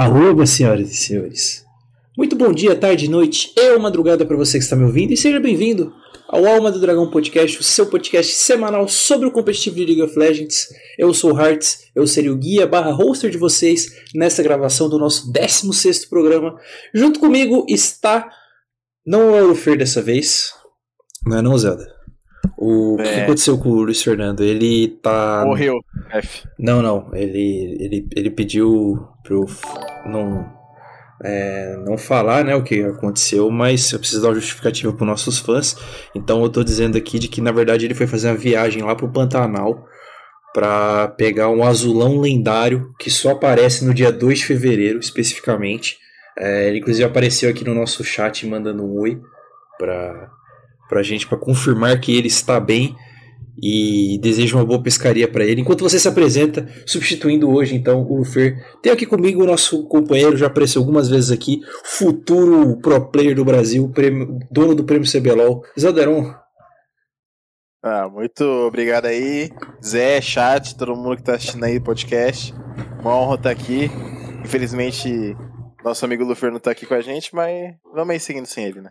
Arroba, senhoras e senhores. Muito bom dia, tarde, noite e madrugada para você que está me ouvindo e seja bem-vindo ao Alma do Dragão Podcast, o seu podcast semanal sobre o competitivo de League of Legends. Eu sou o Hearts, eu serei o guia barra hoster de vocês nessa gravação do nosso 16º programa. Junto comigo está, não é o Fer dessa vez, não é não, Zelda? O é. que aconteceu com o Luiz Fernando? Ele tá. Morreu, F. Não, não. Ele, ele, ele pediu pro não, é, não falar né, o que aconteceu, mas eu preciso dar uma justificativa para nossos fãs. Então eu tô dizendo aqui de que na verdade ele foi fazer uma viagem lá pro Pantanal para pegar um azulão lendário que só aparece no dia 2 de fevereiro, especificamente. É, ele inclusive apareceu aqui no nosso chat mandando um oi para pra gente para confirmar que ele está bem e desejo uma boa pescaria para ele. Enquanto você se apresenta, substituindo hoje então o Lufer, tem aqui comigo o nosso companheiro, já apareceu algumas vezes aqui, futuro pro player do Brasil, prêmio, dono do prêmio CBLOL, Zelderon. Ah, muito obrigado aí, Zé, chat, todo mundo que tá assistindo aí o podcast. Uma honra estar aqui. Infelizmente, nosso amigo Lufer não tá aqui com a gente, mas vamos aí seguindo sem ele, né?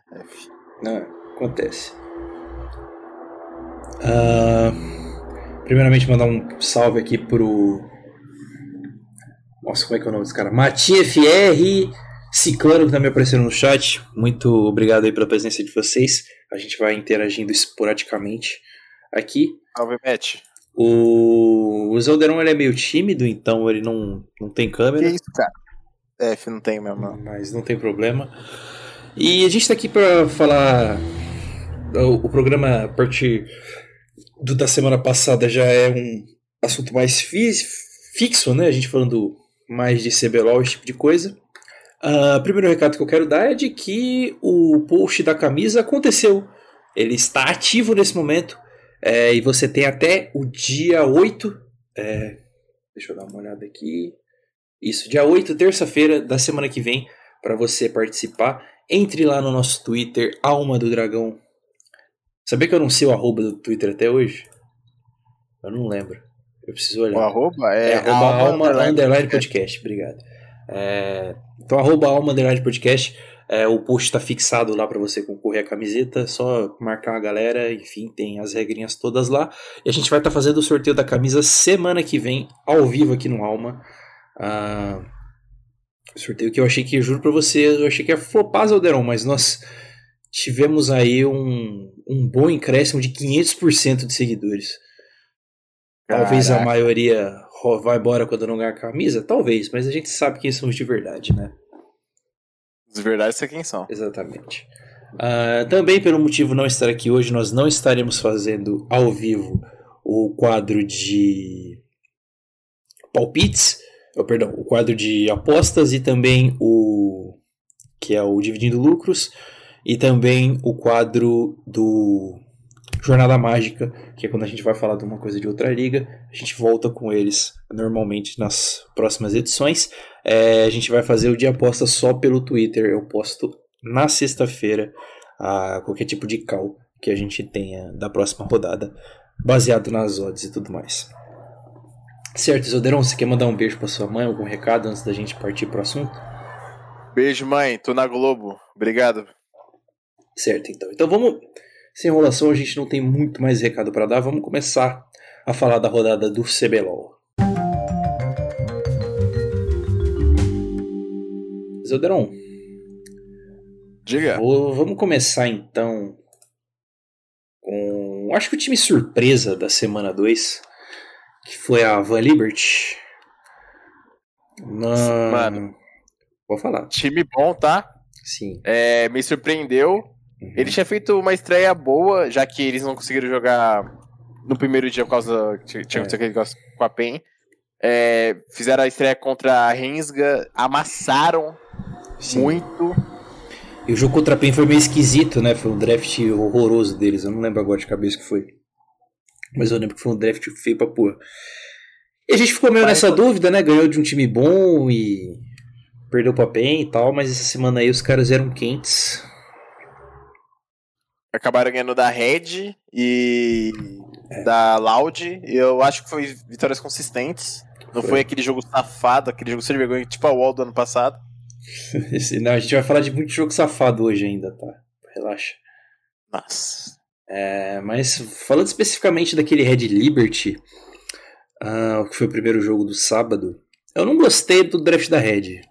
Não acontece. Uh, primeiramente, mandar um salve aqui pro. Nossa, como é que é o nome desse cara? Matia FR Ciclano, que tá me aparecendo no chat. Muito obrigado aí pela presença de vocês. A gente vai interagindo esporadicamente aqui. Salve, Matt. O, o Zelderon ele é meio tímido, então ele não, não tem câmera. Que isso, cara? F não tem mesmo, não. Mas não tem problema. E a gente tá aqui para falar o, o programa, a partir do, da semana passada, já é um assunto mais fi, fixo, né? A gente falando mais de CBLOL, esse tipo de coisa. Uh, primeiro recado que eu quero dar é de que o post da camisa aconteceu. Ele está ativo nesse momento. É, e você tem até o dia 8. É, deixa eu dar uma olhada aqui. Isso, dia 8, terça-feira da semana que vem, para você participar. Entre lá no nosso Twitter, Alma do Dragão Sabia que eu não sei o arroba do Twitter até hoje? Eu não lembro. Eu preciso olhar. O arroba é, é arroba alma, alma underline, underline podcast. Obrigado. É, então, arroba alma underline podcast. É, o post está fixado lá para você concorrer a camiseta. Só marcar a galera. Enfim, tem as regrinhas todas lá. E a gente vai estar tá fazendo o sorteio da camisa semana que vem, ao vivo aqui no Alma. Ah, sorteio que eu achei que, juro para você, eu achei que ia flopar Zalderon, mas nós tivemos aí um, um bom incréscimo de 500% de seguidores. Caraca. Talvez a maioria vá embora quando não ganhar camisa, talvez, mas a gente sabe quem são os de verdade, né? Os de verdade sei quem são. Exatamente. Uh, também pelo motivo não estar aqui hoje, nós não estaremos fazendo ao vivo o quadro de palpites, oh, perdão, o quadro de apostas e também o que é o dividindo lucros e também o quadro do Jornada Mágica, que é quando a gente vai falar de uma coisa de outra liga, a gente volta com eles normalmente nas próximas edições. É, a gente vai fazer o dia aposta só pelo Twitter, eu posto na sexta-feira a qualquer tipo de call que a gente tenha da próxima rodada, baseado nas odds e tudo mais. Certo, Isoderon, você quer mandar um beijo para sua mãe, algum recado antes da gente partir pro assunto? Beijo, mãe, tô na Globo. Obrigado. Certo, então. Então vamos. Sem enrolação, a gente não tem muito mais recado para dar. Vamos começar a falar da rodada do CBLOL. Zelderon. Diga. Vou, vamos começar então com. Acho que o time surpresa da semana 2, que foi a Van Liberty. Na... Mano. Vou falar. Time bom, tá? Sim. É, me surpreendeu. Uhum. Ele tinha feito uma estreia boa, já que eles não conseguiram jogar no primeiro dia por causa. Tinha é. aquele negócio com a PEN. É, fizeram a estreia contra a Rensga, amassaram Sim. muito. E o jogo contra a PEN foi meio esquisito, né? Foi um draft horroroso deles. Eu não lembro agora de cabeça que foi. Mas eu lembro que foi um draft feio pra porra. E a gente ficou meio nessa dúvida, né? Ganhou de um time bom e perdeu pra PEN e tal, mas essa semana aí os caras eram quentes acabaram ganhando da Red e é. da Loud. E eu acho que foi vitórias consistentes. Não foi. foi aquele jogo safado, aquele jogo sem vergonha, tipo a Wall do ano passado. Não, a gente vai falar de muito jogo safado hoje ainda, tá? Relaxa. Nossa. É, mas falando especificamente daquele Red Liberty, uh, que foi o primeiro jogo do sábado, eu não gostei do draft da Red.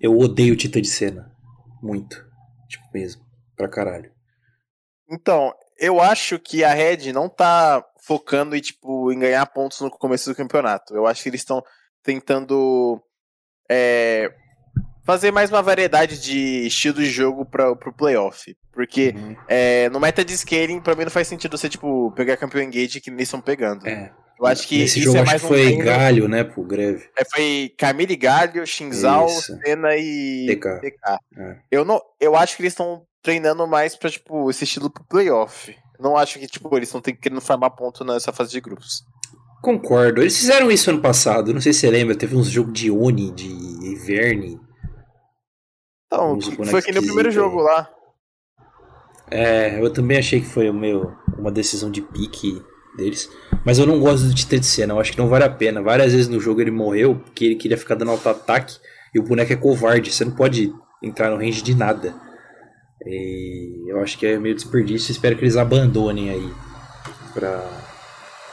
Eu odeio o Tita de Cena. Muito. Tipo mesmo. Pra caralho. Então, eu acho que a Red não tá focando em, tipo, em ganhar pontos no começo do campeonato. Eu acho que eles estão tentando é, fazer mais uma variedade de estilo de jogo para pro playoff. Porque uhum. é, no meta de scaling, pra mim não faz sentido você, tipo, pegar campeão engage que eles estão pegando. É. Eu acho que Esse jogo é mais foi um Galho, né, pro Greve. É, foi Camille Galho, Shinzal, Senna e DK. DK. É. Eu, não, eu acho que eles estão treinando mais pra, tipo, esse estilo pro playoff. Não acho que, tipo, eles estão querendo farmar ponto nessa fase de grupos. Concordo. Eles fizeram isso ano passado. Não sei se você lembra. Teve uns jogos de Oni, de Iverne. Então, foi que no primeiro jogo lá. É, eu também achei que foi o meu, uma decisão de pique deles. Mas eu não gosto do Tita de cena, eu acho que não vale a pena. Várias vezes no jogo ele morreu porque ele queria ficar dando auto-ataque e o boneco é covarde, você não pode entrar no range de nada. E eu acho que é meio desperdício, espero que eles abandonem aí para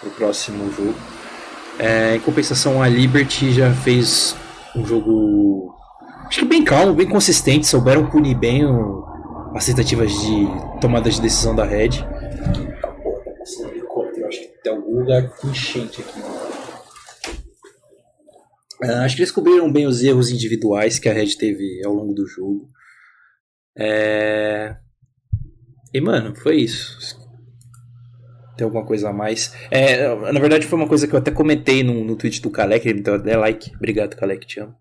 o próximo jogo. É, em compensação, a Liberty já fez um jogo acho que bem calmo, bem consistente, souberam punir bem o, as tentativas de tomada de decisão da Red tem algum lugar enchente aqui. Uh, acho que eles cobriram bem os erros individuais que a Red teve ao longo do jogo. É... E, mano, foi isso. Tem alguma coisa a mais? É, na verdade, foi uma coisa que eu até comentei no, no tweet do Kalek, ele me deu até like. Obrigado, Kalek, te amo.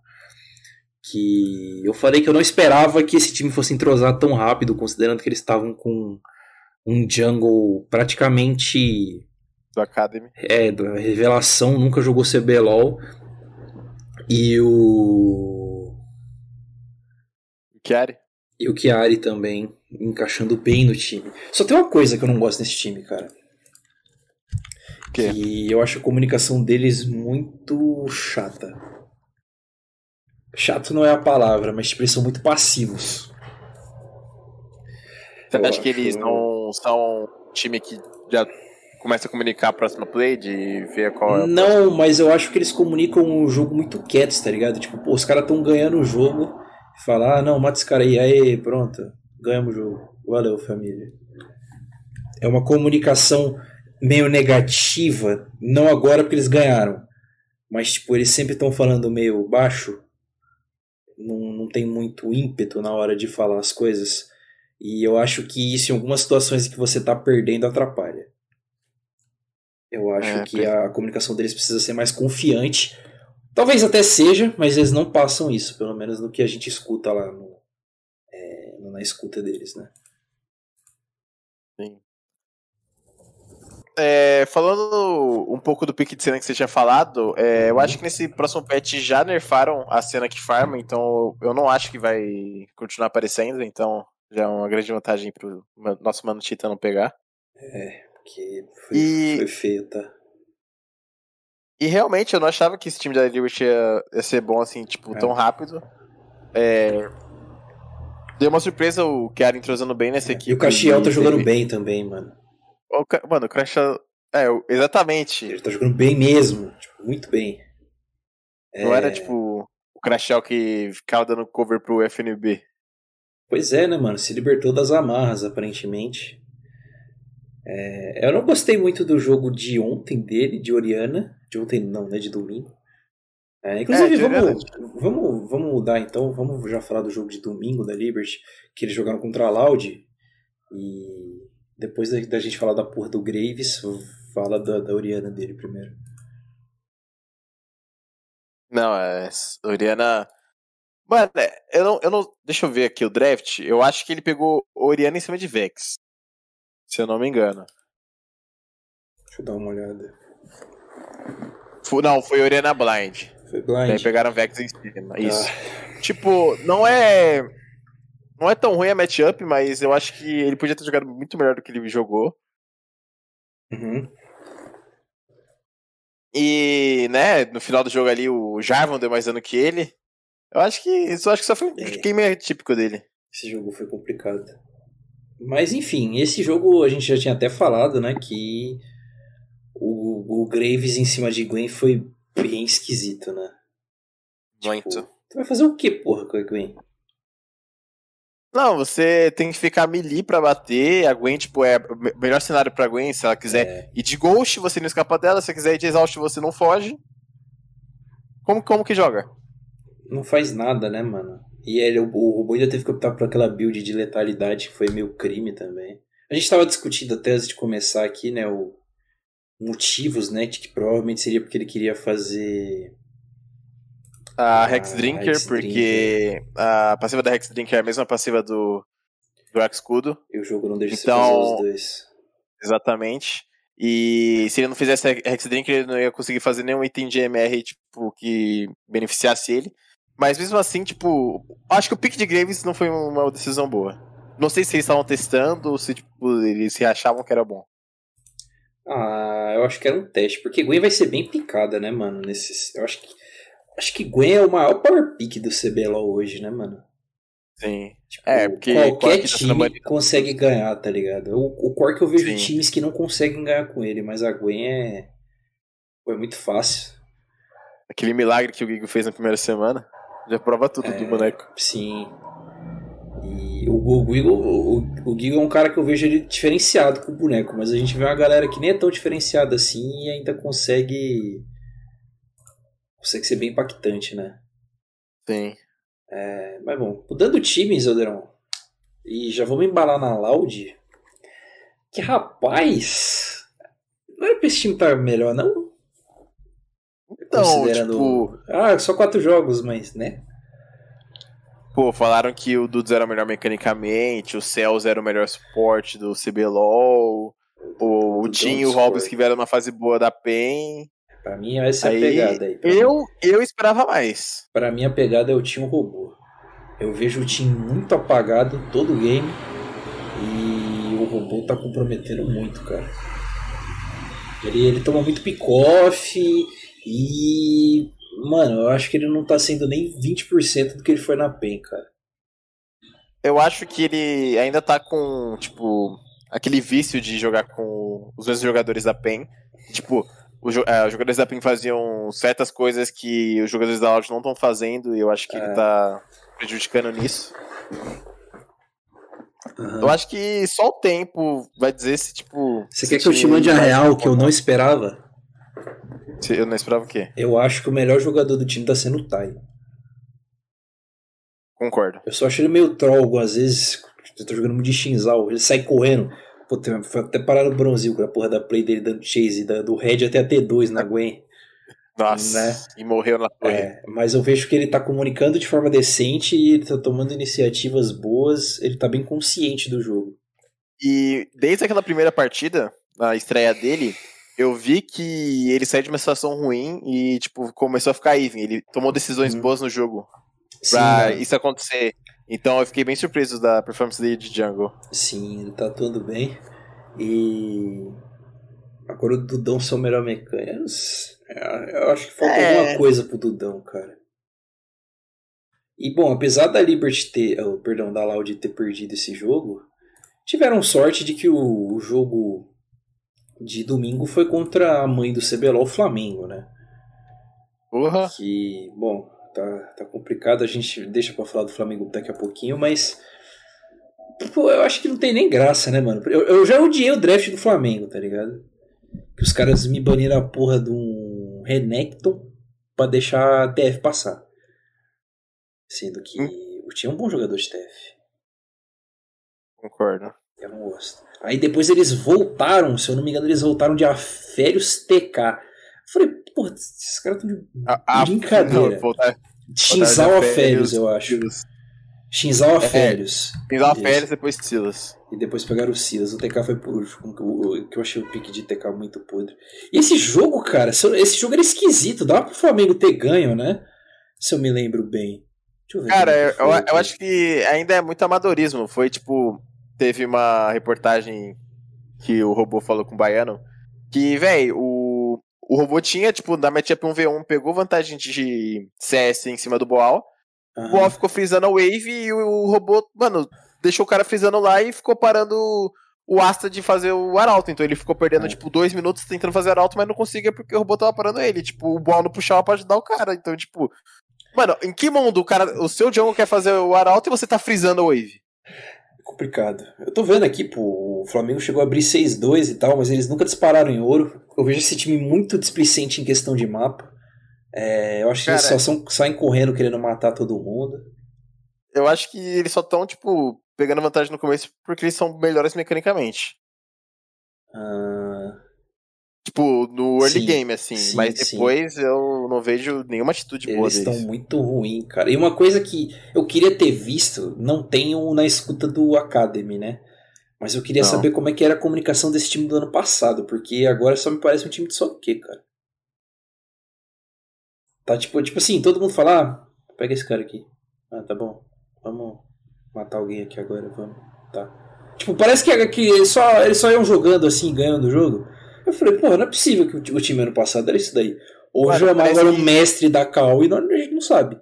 Que eu falei que eu não esperava que esse time fosse entrosar tão rápido, considerando que eles estavam com um jungle praticamente do Academy. É, da Revelação, nunca jogou CBLOL. E o. O Chiari. E o Chiari também, encaixando bem no time. Só tem uma coisa que eu não gosto nesse time, cara. Que? que eu acho a comunicação deles muito chata. Chato não é a palavra, mas tipo, eles são muito passivos. Você acha que eles não são um time que já começa a comunicar a próxima play, de ver qual é Não, mas eu acho que eles comunicam o jogo muito quietos, tá ligado? Tipo, pô, os caras estão ganhando o jogo falar, ah, não, mata esse cara aí, aí, pronto, ganhamos o jogo. Valeu, família. É uma comunicação meio negativa, não agora porque eles ganharam, mas tipo, eles sempre estão falando meio baixo, não, não tem muito ímpeto na hora de falar as coisas. E eu acho que isso em algumas situações que você tá perdendo atrapalha. Eu acho é, que a comunicação deles precisa ser mais confiante. Talvez até seja, mas eles não passam isso, pelo menos no que a gente escuta lá no, é, na escuta deles, né? Sim. É, falando um pouco do pique de cena que você tinha falado, é, eu acho que nesse próximo patch já nerfaram a cena que farma, então eu não acho que vai continuar aparecendo, então já é uma grande vantagem pro nosso mano Tita não pegar. É, que foi, e... foi feio, tá? E realmente eu não achava que esse time da Liberty ia, ia ser bom assim, tipo, é. tão rápido. É... Deu uma surpresa o Chiara entrosando bem nessa é. equipe. E o Caxiel tá jogando teve... bem também, mano. O, mano, o Caxiel. É, exatamente. Ele tá jogando bem mesmo, tipo, muito bem. Não é... era tipo o Crashel que ficava dando cover pro FNB. Pois é, né, mano? Se libertou das amarras, aparentemente. É, eu não gostei muito do jogo de ontem dele, de Oriana. De ontem não, né? De domingo. É, inclusive, é, vamos, vamos, vamos mudar então. Vamos já falar do jogo de domingo da Liberty, que eles jogaram contra a Loud. E depois da, da gente falar da porra do Graves, fala da, da Oriana dele primeiro. Não, é. Oriana. Mano, é, eu não, eu não. Deixa eu ver aqui o draft. Eu acho que ele pegou Oriana em cima de Vex se eu não me engano. Deixa eu dar uma olhada. Não, foi Oriana Blind. Foi Blind. Aí pegaram Vex em cima. Isso. Ah. Tipo, não é. Não é tão ruim a matchup, mas eu acho que ele podia ter jogado muito melhor do que ele jogou. Uhum. E, né, no final do jogo ali o Jarvan deu mais dano que ele. Eu acho que isso acho que só foi um É. game típico dele. Esse jogo foi complicado. Mas enfim, esse jogo a gente já tinha até falado, né? Que o, o Graves em cima de Gwen foi bem esquisito, né? Muito. Tipo, tu vai fazer o que, porra, com a Gwen? Não, você tem que ficar melee pra bater. A Gwen, tipo, é o me- melhor cenário pra Gwen. Se ela quiser É, ir de Ghost, você não escapa dela. Se você quiser ir de Exaust, você não foge. Como, como que joga? não faz nada, né, mano? E ele, o, o robô ainda teve que optar por aquela build de letalidade que foi meio crime também. A gente tava discutindo até antes de começar aqui, né, o motivos, né, de que provavelmente seria porque ele queria fazer A Ah, Hex Drinker, Hex porque a passiva da Hex Drinker é a mesma passiva do, do Escudo. e o jogo não deixa você Então- fazer os dois. Exatamente. E se ele não fizesse a Hex Drinker, ele não ia conseguir fazer nenhum item de MR, tipo, que beneficiasse ele. Mas mesmo assim, tipo, acho que o pick de Graves não foi uma decisão boa. Não sei se eles estavam testando ou se, tipo, eles se achavam que era bom. Ah, eu acho que era um teste, porque Gwen vai ser bem picada, né, mano, nesses, eu acho que acho que Gwen é o maior power pick do CBLOL hoje, né, mano? Sim. Tipo, É, porque qualquer tá time banido. consegue ganhar, tá ligado? O, o Quark eu vejo Sim. times que não conseguem ganhar com ele, mas a Gwen é. Pô, é muito fácil. Aquele milagre que o Gigo fez na primeira semana já prova tudo É. do boneco. Sim. E o, o, Gigo, o, o Gigo é um cara que eu vejo ele diferenciado com o boneco, mas a gente vê uma galera que nem é tão diferenciada assim e ainda consegue. Consegue ser bem impactante, né? Sim. É, mas bom, mudando times, Oderão. E já vamos embalar na Loud. Que rapaz. Não era pra esse time estar melhor, não? Então, Considerando- tipo, Ah, só quatro jogos, mas, né? pô, falaram que o Dudes era o melhor mecanicamente, o Cells era o melhor suporte do CBLOL, o, o Tim e o. Hobbs que vieram na fase boa da PEN. Pra mim, essa é a Aí, pegada aí. Eu, eu esperava mais. pra mim, a pegada é o time robô. Eu vejo o time muito apagado todo o game. E o robô tá comprometendo muito, cara. Ele, ele toma muito pick-off e. Mano, eu acho que ele não tá sendo nem 20% do que ele foi na PEN, cara. Eu acho que ele ainda tá com, tipo, aquele vício de jogar com os mesmos jogadores da PEN. Tipo, os, eh, os jogadores da PEN faziam certas coisas que os jogadores da Loud não estão fazendo e eu acho que ele É. tá prejudicando nisso. Aham. Eu acho que só o tempo vai dizer se, tipo. Você se quer que eu te mande a real que eu não esperava? Eu não esperava o quê? Eu acho que o melhor jogador do time tá sendo o Tai. Concordo. Eu só acho ele meio troll algumas vezes. Eu tô jogando muito de Shinzal. Ele sai correndo. Pô, foi até parar no bronzil com a porra da play dele dando chase da- do Red até a T2 na Gwen. Nossa. Né? E morreu na torre. É, mas eu vejo que ele tá comunicando de forma decente e ele tá tomando iniciativas boas. Ele tá bem consciente do jogo. E desde aquela primeira partida, na estreia dele, eu vi que ele saiu de uma situação ruim e, tipo, começou a ficar even. Ele tomou decisões Uhum. boas no jogo Sim, pra isso acontecer. Então eu fiquei bem surpreso da performance dele de jungle. Sim, ele tá atuando bem. E. Agora o Dudão ser o melhor mecânico. Sei. Eu acho que falta É. alguma coisa pro Dudão, cara. E bom, apesar da Liberty ter. oh, perdão, da Loud ter perdido esse jogo, tiveram sorte de que o, o jogo de domingo foi contra a mãe do CBLOL, o Flamengo, né? Porra. Que, bom, tá, tá complicado, a gente deixa pra falar do Flamengo daqui a pouquinho, mas. Pô, eu acho que não tem nem graça, né, mano? Eu, eu já odiei o draft do Flamengo, tá ligado? Que os caras me baniram a porra de um Renekton pra deixar a TF passar. Sendo que eu tinha um bom jogador de TF. Concordo. Eu não gosto. Aí depois eles voltaram, se eu não me engano, eles voltaram de Aférios TK. Eu falei, porra, esses caras estão de A, a, Brincadeira. Não, voltar, Shinzal Aférios, eu acho. Shinzal Aférios. Pinzal Isso. Férias depois Silas. E depois pegaram o Silas. O TK foi por último, que eu- eu achei o pique de TK muito podre. E esse jogo, cara, se eu- esse jogo era esquisito. Dava pro Flamengo ter ganho, né? Se eu me lembro bem. Deixa eu ver. Cara, como eu, eu aqui. acho que ainda é muito amadorismo. Foi tipo. Teve uma reportagem que o robô falou com o Baiano. Que, velho, o, o robô tinha, tipo, na matchup 1v1, pegou vantagem de CS em cima do Boal. Uhum. O Boal ficou frisando a wave e o robô, mano, deixou o cara frisando lá e ficou parando o Asta de fazer o arauto. Então ele ficou perdendo, é. tipo, dois minutos tentando fazer arauto, mas não conseguia porque o robô tava parando ele. Tipo, o Boal não puxava pra ajudar o cara. Então, tipo. Mano, em que mundo o cara. O seu jungle quer fazer o arauto e você tá frisando a wave? Complicado. Eu tô vendo aqui, pô, o Flamengo chegou a abrir 6-2 e tal, mas eles nunca dispararam em ouro. Eu vejo esse time muito displicente em questão de mapa. É, eu acho Cara, que eles só são, saem correndo querendo matar todo mundo. Eu acho que eles só estão, tipo, pegando vantagem no começo porque eles são melhores mecanicamente. Ah, Tipo, no early sim, game, assim. Sim, mas depois sim. eu não vejo nenhuma atitude Eles boa. Eles estão muito ruins, cara. E uma coisa que eu queria ter visto, não tenho na escuta do Academy, né? Mas eu queria não. saber como é que era a comunicação desse time do ano passado, porque agora só me parece um time de só o quê, cara? Tá tipo, tipo assim, todo mundo fala, ah, pega esse cara aqui. Ah, tá bom. Vamos matar alguém aqui agora, vamos. Tá. Tipo, parece que, que só, eles só iam jogando assim, ganhando o jogo. Eu falei, pô, não é possível que o time ano passado era isso daí. Ou o João era o mestre da Cal e nós, a gente não sabe.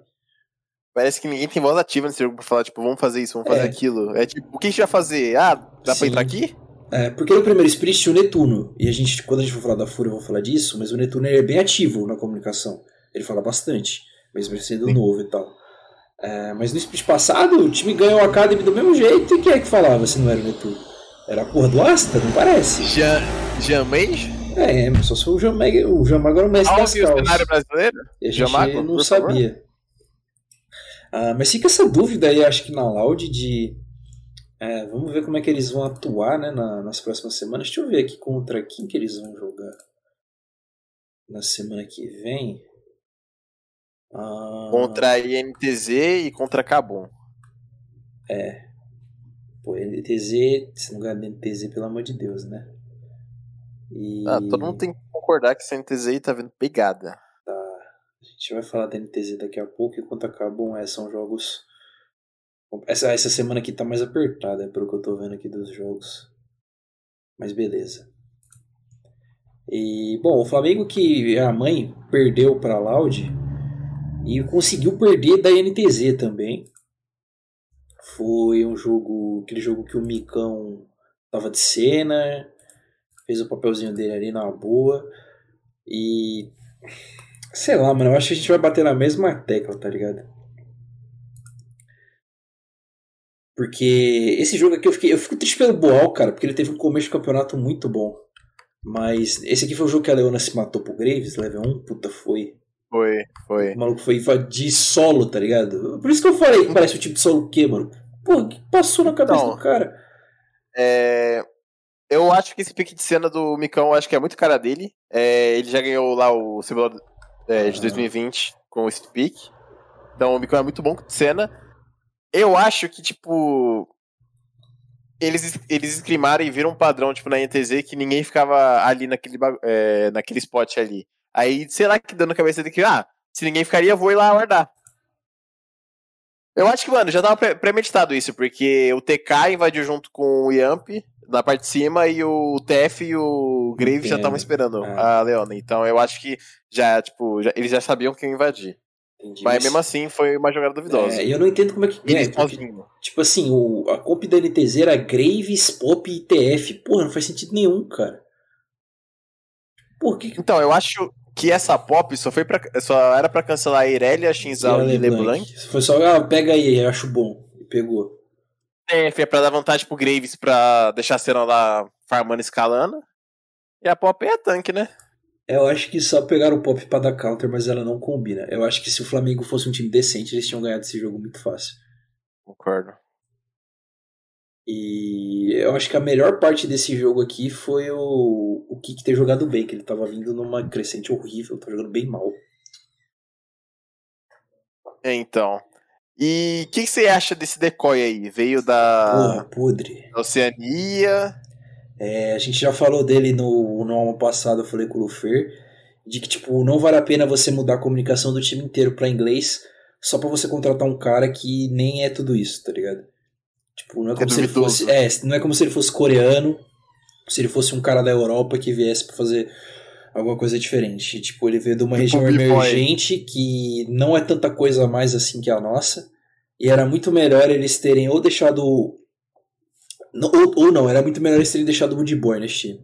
Parece que ninguém tem voz ativa nesse jogo pra falar, tipo, vamos fazer isso, vamos fazer é. aquilo. É tipo, o que a gente vai fazer? Ah, dá Sim. pra entrar aqui? É, porque no primeiro split tinha o Netuno. E a gente, quando a gente for falar da Fúria, eu vou falar disso, mas o Netuno é bem ativo na comunicação. Ele fala bastante, mesmo sendo Sim. novo e tal. É, mas no split passado, o time ganhou a Academy do mesmo jeito, e quem é que falava se não era o Netuno? Era a porra do Asta, não parece? Jamães? É, só se o Jamag, o Jamag era o mestre das calças. o cenário brasileiro? E a gente Jamago, não sabia. Ah, mas fica essa dúvida aí, acho que na Loud de... É, vamos ver como é que eles vão atuar né, na, nas próximas semanas. Deixa eu ver aqui contra quem que eles vão jogar na semana que vem. Ah, contra a INTZ e contra Cabum. É. Pô, NTZ, se não ganhar NTZ, pelo amor de Deus, né? E... Ah, todo mundo tem que concordar que essa NTZ tá vendo pegada. Tá. A gente vai falar da NTZ daqui a pouco, enquanto acabam, é, são jogos. Essa, essa semana aqui tá mais apertada, é pelo que eu tô vendo aqui dos jogos. Mas beleza. E, bom, o Flamengo que é a mãe perdeu para Loud e conseguiu perder da NTZ também. Foi um jogo, aquele jogo que o Micão tava de cena, fez o papelzinho dele ali na boa. E. Sei lá, mano, eu acho que a gente vai bater na mesma tecla, tá ligado? Porque esse jogo aqui eu, fiquei, eu fico triste pelo Boal, cara, porque ele teve um começo de campeonato muito bom. Mas esse aqui foi o jogo que a Leona se matou pro Graves, level 1, puta, foi. Foi, foi. O maluco foi de solo, tá ligado? Por isso que eu falei que parece o tipo de solo o quê, mano? Pô, o que passou na cabeça Não, do cara? É. Eu acho que esse pique de cena do Micão, acho que é muito cara dele. É, ele já ganhou lá o CBLOL é, de 2020 com esse pique. Então o Micão é muito bom de cena. Eu acho que, tipo. Eles, eles escrimaram e viram um padrão, tipo, na NTZ, que ninguém ficava ali naquele, é, naquele spot ali. Aí, sei lá, que dando na cabeça de que, ah, se ninguém ficaria, vou ir lá guardar. Eu acho que, mano, já tava premeditado isso, porque o TK invadiu junto com o Yamp, na parte de cima e o TF e o Grave já estavam esperando é. a Leona. Então eu acho que já, tipo, já, eles já sabiam que iam invadir. Entendi, mas, mas, mesmo assim foi uma jogada duvidosa. É, eu não entendo como é que ganha. Porque, tipo assim, o, a comp da NTZ era Graves, Pop e TF. Porra, não faz sentido nenhum, cara. Por que... Então, eu acho que essa pop só foi para só era para cancelar a Irelia, Shinzal e, e LeBlanc. LeBlanc. Foi só, ah, pega aí, eu acho bom. E pegou. É, é pra dar vantagem pro Graves pra deixar a cena lá farmando escalando. E a Pop é tanque, né? Eu acho que só pegaram o Pop pra dar counter, mas ela não combina. Eu acho que se o Flamengo fosse um time decente, eles tinham ganhado esse jogo muito fácil. Concordo. E eu acho que a melhor parte desse jogo aqui foi o, o Kik ter jogado bem, que ele tava vindo numa crescente horrível, tava jogando bem mal. Então. E o que, que, você acha desse decoy aí? Veio da. Porra, podre. Da Oceania. É, a gente já falou dele no, no ano passado, eu falei com o Lufer, de que, tipo, não vale a pena você mudar a comunicação do time inteiro para inglês só para você contratar um cara que nem é tudo isso, tá ligado? Tipo, não é como é se ele fosse. É, não é como se ele fosse coreano, se ele fosse um cara da Europa que viesse pra fazer alguma coisa diferente. Tipo, ele veio de uma tipo região emergente que não é tanta coisa mais assim que a nossa. E era muito melhor eles terem ou deixado. Ou, ou não, era muito melhor eles terem deixado o Woody Boy nesse time.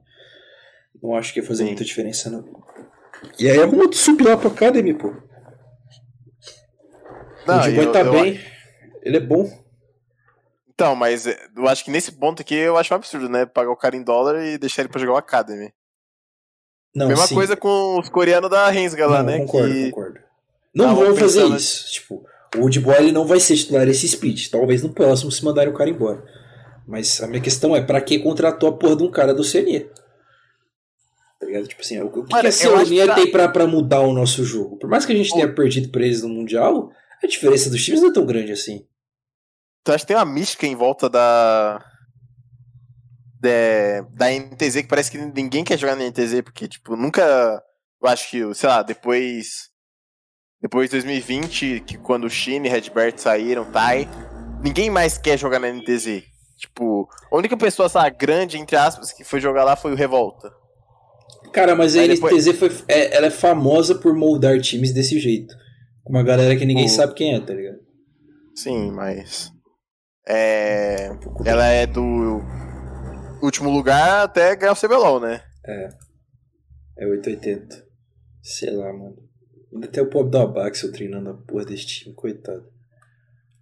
Não acho que ia fazer Sim. muita diferença, não. E aí arruma outro sub lá pro Academy, pô. Não, o Woody Boy tá eu, bem. Ele é bom. Então, mas eu acho que nesse ponto aqui eu acho um absurdo, né? Pagar o cara em dólar e deixar ele pra jogar o Academy. Não, Mesma sim. coisa com os coreanos da Rensga lá, né? Concordo, que... concordo. Não vão fazer pensando... isso. Tipo, o Wood Boy ele não vai ser titular esse speed. Talvez no próximo se mandarem o cara embora. Mas a minha questão é, para que contratou a porra de um cara do CNE? Tá ligado? Tipo assim, o que, Mano, que a CNE que... tem pra, pra mudar o nosso jogo? Por mais que a gente tenha perdido pra eles no Mundial, a diferença dos times não é tão grande assim. Tu acha que tem uma mística em volta da, de, da NTZ que parece que ninguém quer jogar na NTZ, porque, tipo, nunca. Eu acho que, sei lá, depois. Depois de 2020, que quando o Shin e Redbert saíram, Tai, ninguém mais quer jogar na NTZ. Tipo, a única pessoa, sabe, grande, entre aspas, que foi jogar lá foi o Revolta. Cara, mas a depois... NTZ foi, é, ela é famosa por moldar times desse jeito. Com uma galera que ninguém o... sabe quem é, tá ligado? Sim, mas. É. Ela é do último lugar até ganhar o CBLOL, né? É. É 880. Sei lá, mano. Ainda tem o pobre do Abaxel treinando a porra desse time, coitado.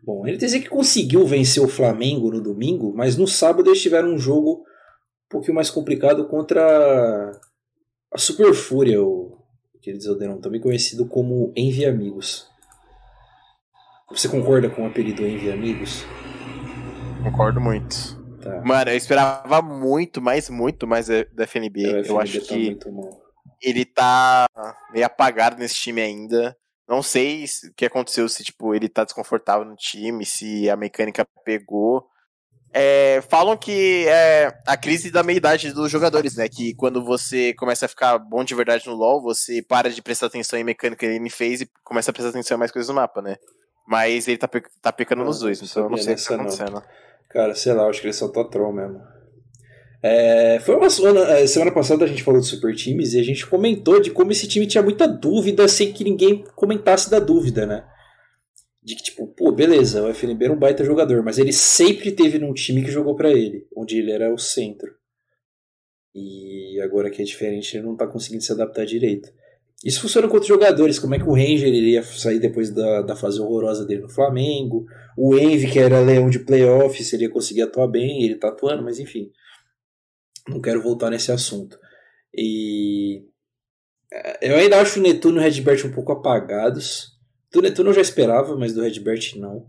Bom, ele dizer que conseguiu vencer o Flamengo no domingo, mas no sábado eles tiveram um jogo um pouquinho mais complicado contra a Super Fúria, o queridos Aldeirão, também conhecido como Envy Amigos. Você concorda com o apelido Envy Amigos? Concordo muito. Tá. Mano, eu esperava muito, mais, muito mais da FNB. É, FNB eu acho tá que ele tá meio apagado nesse time ainda. Não sei o que aconteceu, se tipo, ele tá desconfortável no time, se a mecânica pegou. É, falam que é a crise da meia-idade dos jogadores, né? Que quando você começa a ficar bom de verdade no LoL, você para de prestar atenção em mecânica que ele fez e começa a prestar atenção em mais coisas no mapa, né? Mas ele tá, pe tá pecando não, nos dois, então eu não sei o que tá acontecendo. Não. Cara, sei lá, acho que ele só tá troll mesmo. É, foi uma semana, é, semana passada a gente falou de super times e a gente comentou de como esse time tinha muita dúvida sem que ninguém comentasse da dúvida, né? De que, tipo, pô, beleza, o FNB era um baita jogador, mas ele sempre teve num time que jogou para ele, onde ele era o centro. E agora que é diferente, ele não tá conseguindo se adaptar direito. Isso funciona com outros jogadores, como é que o Ranger iria sair depois da, da fase horrorosa dele no Flamengo, o Envy, que era leão de playoffs, ele ia conseguir atuar bem, ele tá atuando, mas enfim. Não quero voltar nesse assunto. E. É, eu ainda acho o Netuno e o Redbert um pouco apagados. Do Netuno eu já esperava, mas do Redbert não.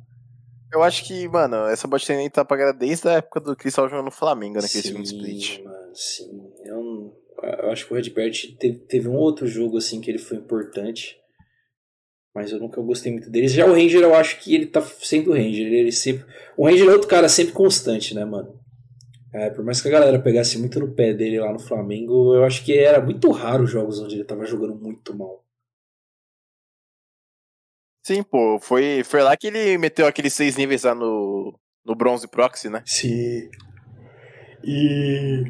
Eu acho que, mano, essa bot lane tá apagada desde a época do Cristal jogando no Flamengo, naquele segundo split. Mano, sim. Eu, eu acho que o Redbert teve, teve um outro jogo assim que ele foi importante. Mas eu nunca gostei muito dele. Já o Ranger, eu acho que ele tá sendo o Ranger. Ele sempre... O Ranger é outro cara sempre constante, né, mano? É, por mais que a galera pegasse muito no pé dele lá no Flamengo, eu acho que era muito raro os jogos onde ele tava jogando muito mal. Sim, pô, foi, foi lá que ele meteu aqueles seis níveis lá no, no Bronze Proxy, né? Sim. E.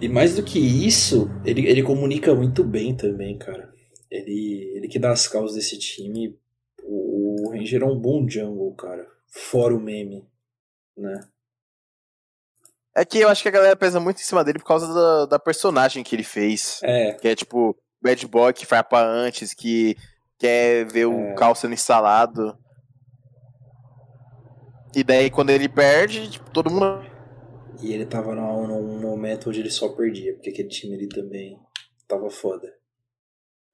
E mais do que isso, ele, ele comunica muito bem também, cara. Ele, ele que dá as causas desse time. O, o Ranger é um bom jungle, cara. Fora o meme, né? É que eu acho que a galera pesa muito em cima dele por causa da, da personagem que ele fez. É. Que é tipo, Bad Boy que farpa antes, que quer ver o é. caos sendo instalado. E daí quando ele perde, tipo, todo mundo. E ele tava num, num momento onde ele só perdia, porque aquele time ali também tava foda.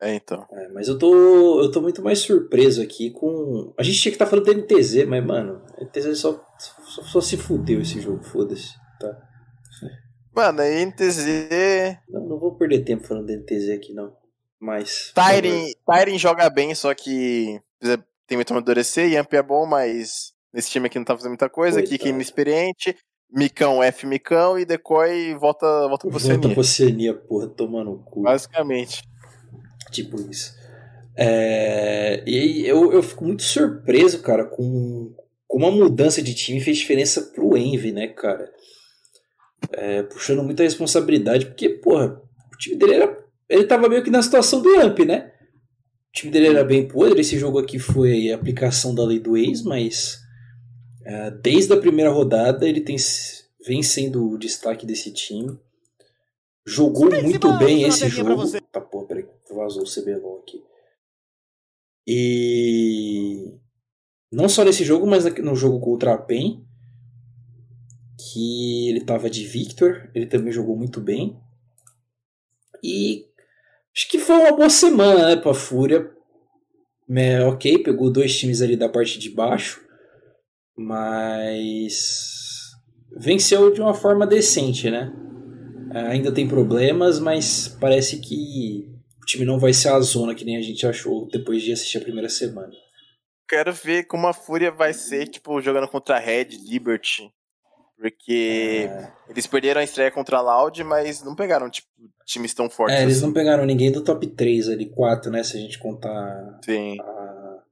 É, então. É, mas eu tô, eu tô muito mais surpreso aqui com. A gente tinha que estar tá falando da NTZ, mas, mano, NTZ só, só, só se fudeu esse jogo, foda-se tá? Mano, a NTZ. Não, não vou perder tempo falando da NTZ aqui, não. Mas. Tyren, Tyren joga bem, só que tem muito amadurecer. Yamp é bom, mas nesse time aqui não tá fazendo muita coisa. Coitado. Kiki inexperiente. Micão F Micão e Decoy volta, volta pro Oceania. Volta pro Oceania, porra, tomando cu. Basicamente. Tipo isso. É... E eu, eu fico muito surpreso, cara, com como a mudança de time fez diferença pro Envy, né, cara? é, puxando muita responsabilidade, porque, porra, o time dele era, ele tava meio que na situação do Amp, né? O time dele era bem podre. Esse jogo aqui foi a aplicação da lei do ex, mas desde a primeira rodada ele tem, vem sendo o destaque desse time. Jogou muito bem esse jogo. Tá, pô, peraí, vazou o CBLOL aqui. E não só nesse jogo, mas no jogo contra a PEN, que ele tava de Victor, ele também jogou muito bem. E acho que foi uma boa semana né, pra Fúria. É, ok, pegou dois times ali da parte de baixo, mas venceu de uma forma decente, né? Ainda tem problemas, mas parece que o time não vai ser a zona que nem a gente achou depois de assistir a primeira semana. Quero ver como a Fúria vai ser, tipo, jogando contra a Red, Liberty. Porque é... eles perderam a estreia contra a Loud, mas não pegaram, tipo, times tão fortes. É, eles assim. não pegaram ninguém do top 3 ali, 4, né? Se a gente contar Sim. A,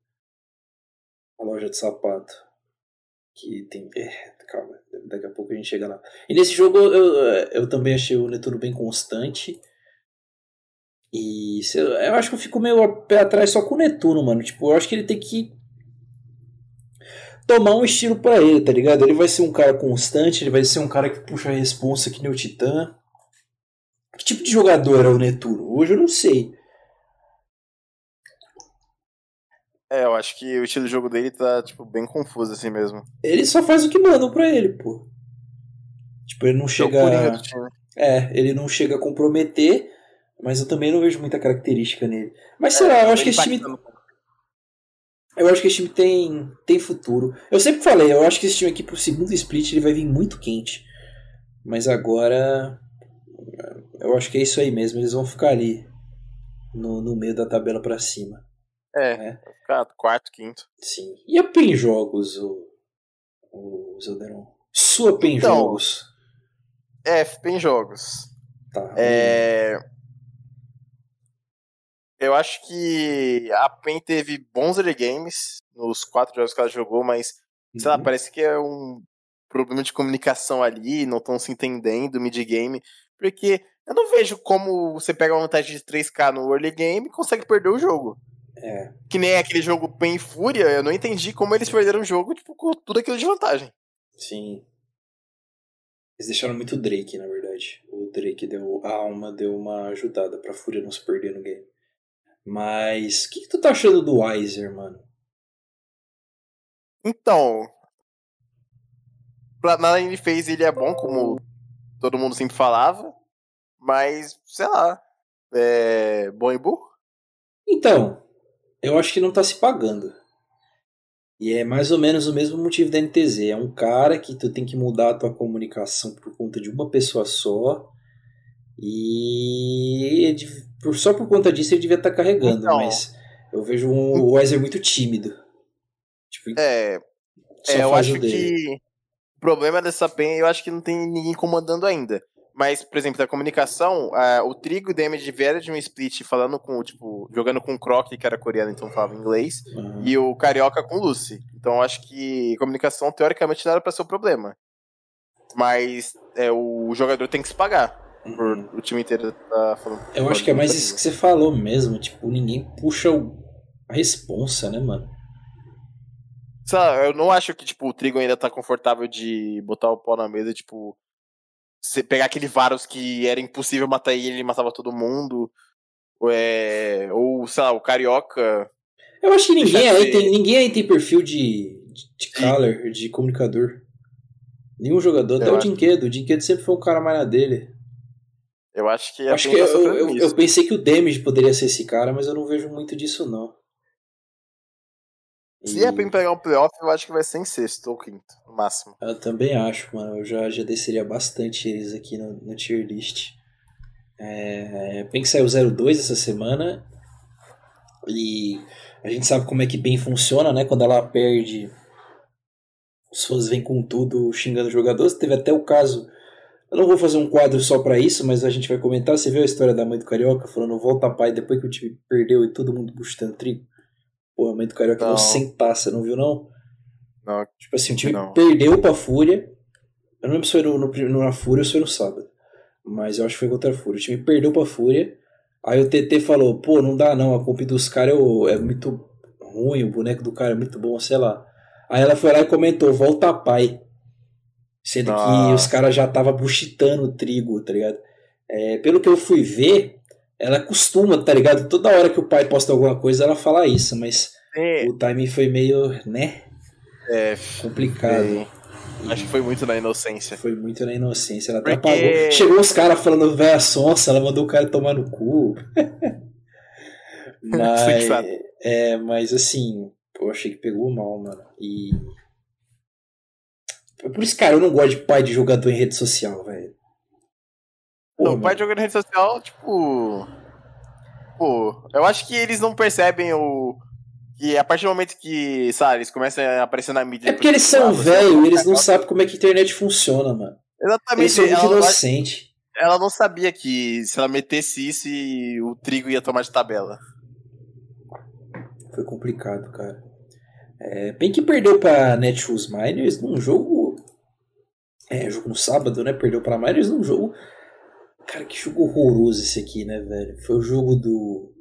a loja de sapato. Que tem. É, calma, daqui a pouco a gente chega lá. E nesse jogo eu, eu também achei o Netuno bem constante. E eu acho que eu fico meio pé atrás só com o Netuno, mano. Tipo, eu acho que ele tem que tomar um estilo para ele, tá ligado? Ele vai ser um cara constante, ele vai ser um cara que puxa a responsa que nem o Titã. Que tipo de jogador é o Netuno? Hoje eu não sei. É, eu acho que o estilo de jogo dele tá, tipo, bem confuso assim mesmo. Ele só faz o que mandam pra ele, pô. Tipo, ele não chega. É, ele não chega a comprometer, mas eu também não vejo muita característica nele. Mas sei é, lá, eu acho que esse time. Eu acho que esse time tem, tem futuro. Eu sempre falei, eu acho que esse time aqui pro segundo split ele vai vir muito quente. Mas agora. Eu acho que é isso aí mesmo. Eles vão ficar ali. No, no meio da tabela para cima. É, né? vai ficar quarto, quinto. Sim. E a PEN Jogos, o, o Zelderon? Sua PEN então, Jogos. É, PEN Jogos. Tá. É. Eu acho que a PEN teve bons early games nos quatro jogos que ela jogou, mas, uhum. sei lá, uhum. parece que é um problema de comunicação ali, não estão se entendendo mid-game, porque eu não vejo como você pega uma vantagem de 3k no early game e consegue perder o jogo. É. Que nem aquele jogo PEN Fúria, eu não entendi como eles perderam o jogo, tipo, com tudo aquilo de vantagem. Sim. Eles deixaram muito Drake, na verdade. O Drake deu. A alma deu uma ajudada pra Fúria não se perder no game. Mas o que, que, tu tá achando do Weiser, mano? Então. Pra nada ele fez, ele é bom, como todo mundo sempre falava. Mas, sei lá. É. Bom e burro? Então, eu acho que não tá se pagando. E é mais ou menos o mesmo motivo da NTZ. É um cara que tu tem que mudar a tua comunicação por conta de uma pessoa só. E por, só por conta disso ele devia estar tá carregando, então, mas eu vejo um, o Weiser muito tímido. Tipo, é, é eu acho que o problema dessa PEN, eu acho que não tem ninguém comandando ainda. Mas, por exemplo, da comunicação, uh, o Trigo e o Damage vieram de um split falando com, tipo, jogando com o Croc, que era coreano, então falava inglês, uhum. e o Carioca com o Lucy. Então acho que comunicação, teoricamente, não era pra ser o problema. Mas é, o jogador tem que se pagar por o time inteiro tá falando. Eu acho que é mais isso que você falou mesmo. Tipo, ninguém puxa o... a responsa, né, mano? Sabe, eu não acho que, tipo, o Trigo ainda tá confortável de botar o pau na mesa, tipo. Você pegar aquele Varus que era impossível matar ele, ele matava todo mundo. Ou, é, ou sei lá, o Carioca. Eu acho que ninguém aí, tem, ninguém aí tem perfil de, de, de caller, de comunicador. Nenhum jogador, eu até o Dinquedo. O Dinquedo sempre foi um cara mais na dele. Eu acho que. Acho que eu, eu, eu, pensei que o Damage poderia ser esse cara, mas eu não vejo muito disso, não. E... Se é pra pegar um playoff, eu acho que vai ser em sexto ou quinto, no máximo. Eu também acho, mano. Eu já, já desceria bastante eles aqui no, no tier list. É, bem que saiu 0-2 essa semana. E a gente sabe como é que bem funciona, né? Quando ela perde, os fãs vêm com tudo xingando jogadores. Teve até o caso eu não vou fazer um quadro só para isso, mas a gente vai comentar. Você viu a história da mãe do Carioca falando volta pai depois que o time perdeu e todo mundo buscando trigo? Pô, a mãe do Carioca não, sentar, você não viu não? Não. Tipo assim, o time não. perdeu pra Fúria. Eu não lembro se foi no, no, na Fúria ou se foi no sábado. Mas eu acho que foi contra a Fúria. O time perdeu pra Fúria. Aí o TT falou, pô, não dá não, a comp dos caras é, é muito ruim, o boneco do cara é muito bom, sei lá. Aí ela foi lá e comentou, volta pai. Sendo Nossa. que os caras já tava buchitando o trigo, tá ligado? É, pelo que eu fui ver, ela costuma, tá ligado? Toda hora que o pai posta alguma coisa, ela fala isso, mas é. o timing foi meio, né? É. Complicado. É. Acho que foi muito na inocência. Foi muito na inocência. Ela até Porque... apagou. Chegou os caras falando véia sonsa, ela mandou o cara tomar no cu. mas, é, mas assim, eu achei que pegou mal, mano. E. Por isso, cara, eu não gosto de pai de jogador em rede social, velho. Não, pai de jogador em rede social, tipo. Pô, eu acho que eles não percebem o e a partir do momento que, sabe, eles começam a aparecer na mídia. É porque eles são velhos, eles não sabem como é que a internet funciona, mano. Exatamente. Eles são muito ela, inocentes. Ela não sabia que se ela metesse isso, o trigo ia tomar de tabela. Foi complicado, cara. É, bem que perdeu pra Netshoes Miners num jogo. É, jogo no sábado, né? Perdeu pra Miners num jogo. Cara, que jogo horroroso esse aqui, né, velho? Foi o jogo do.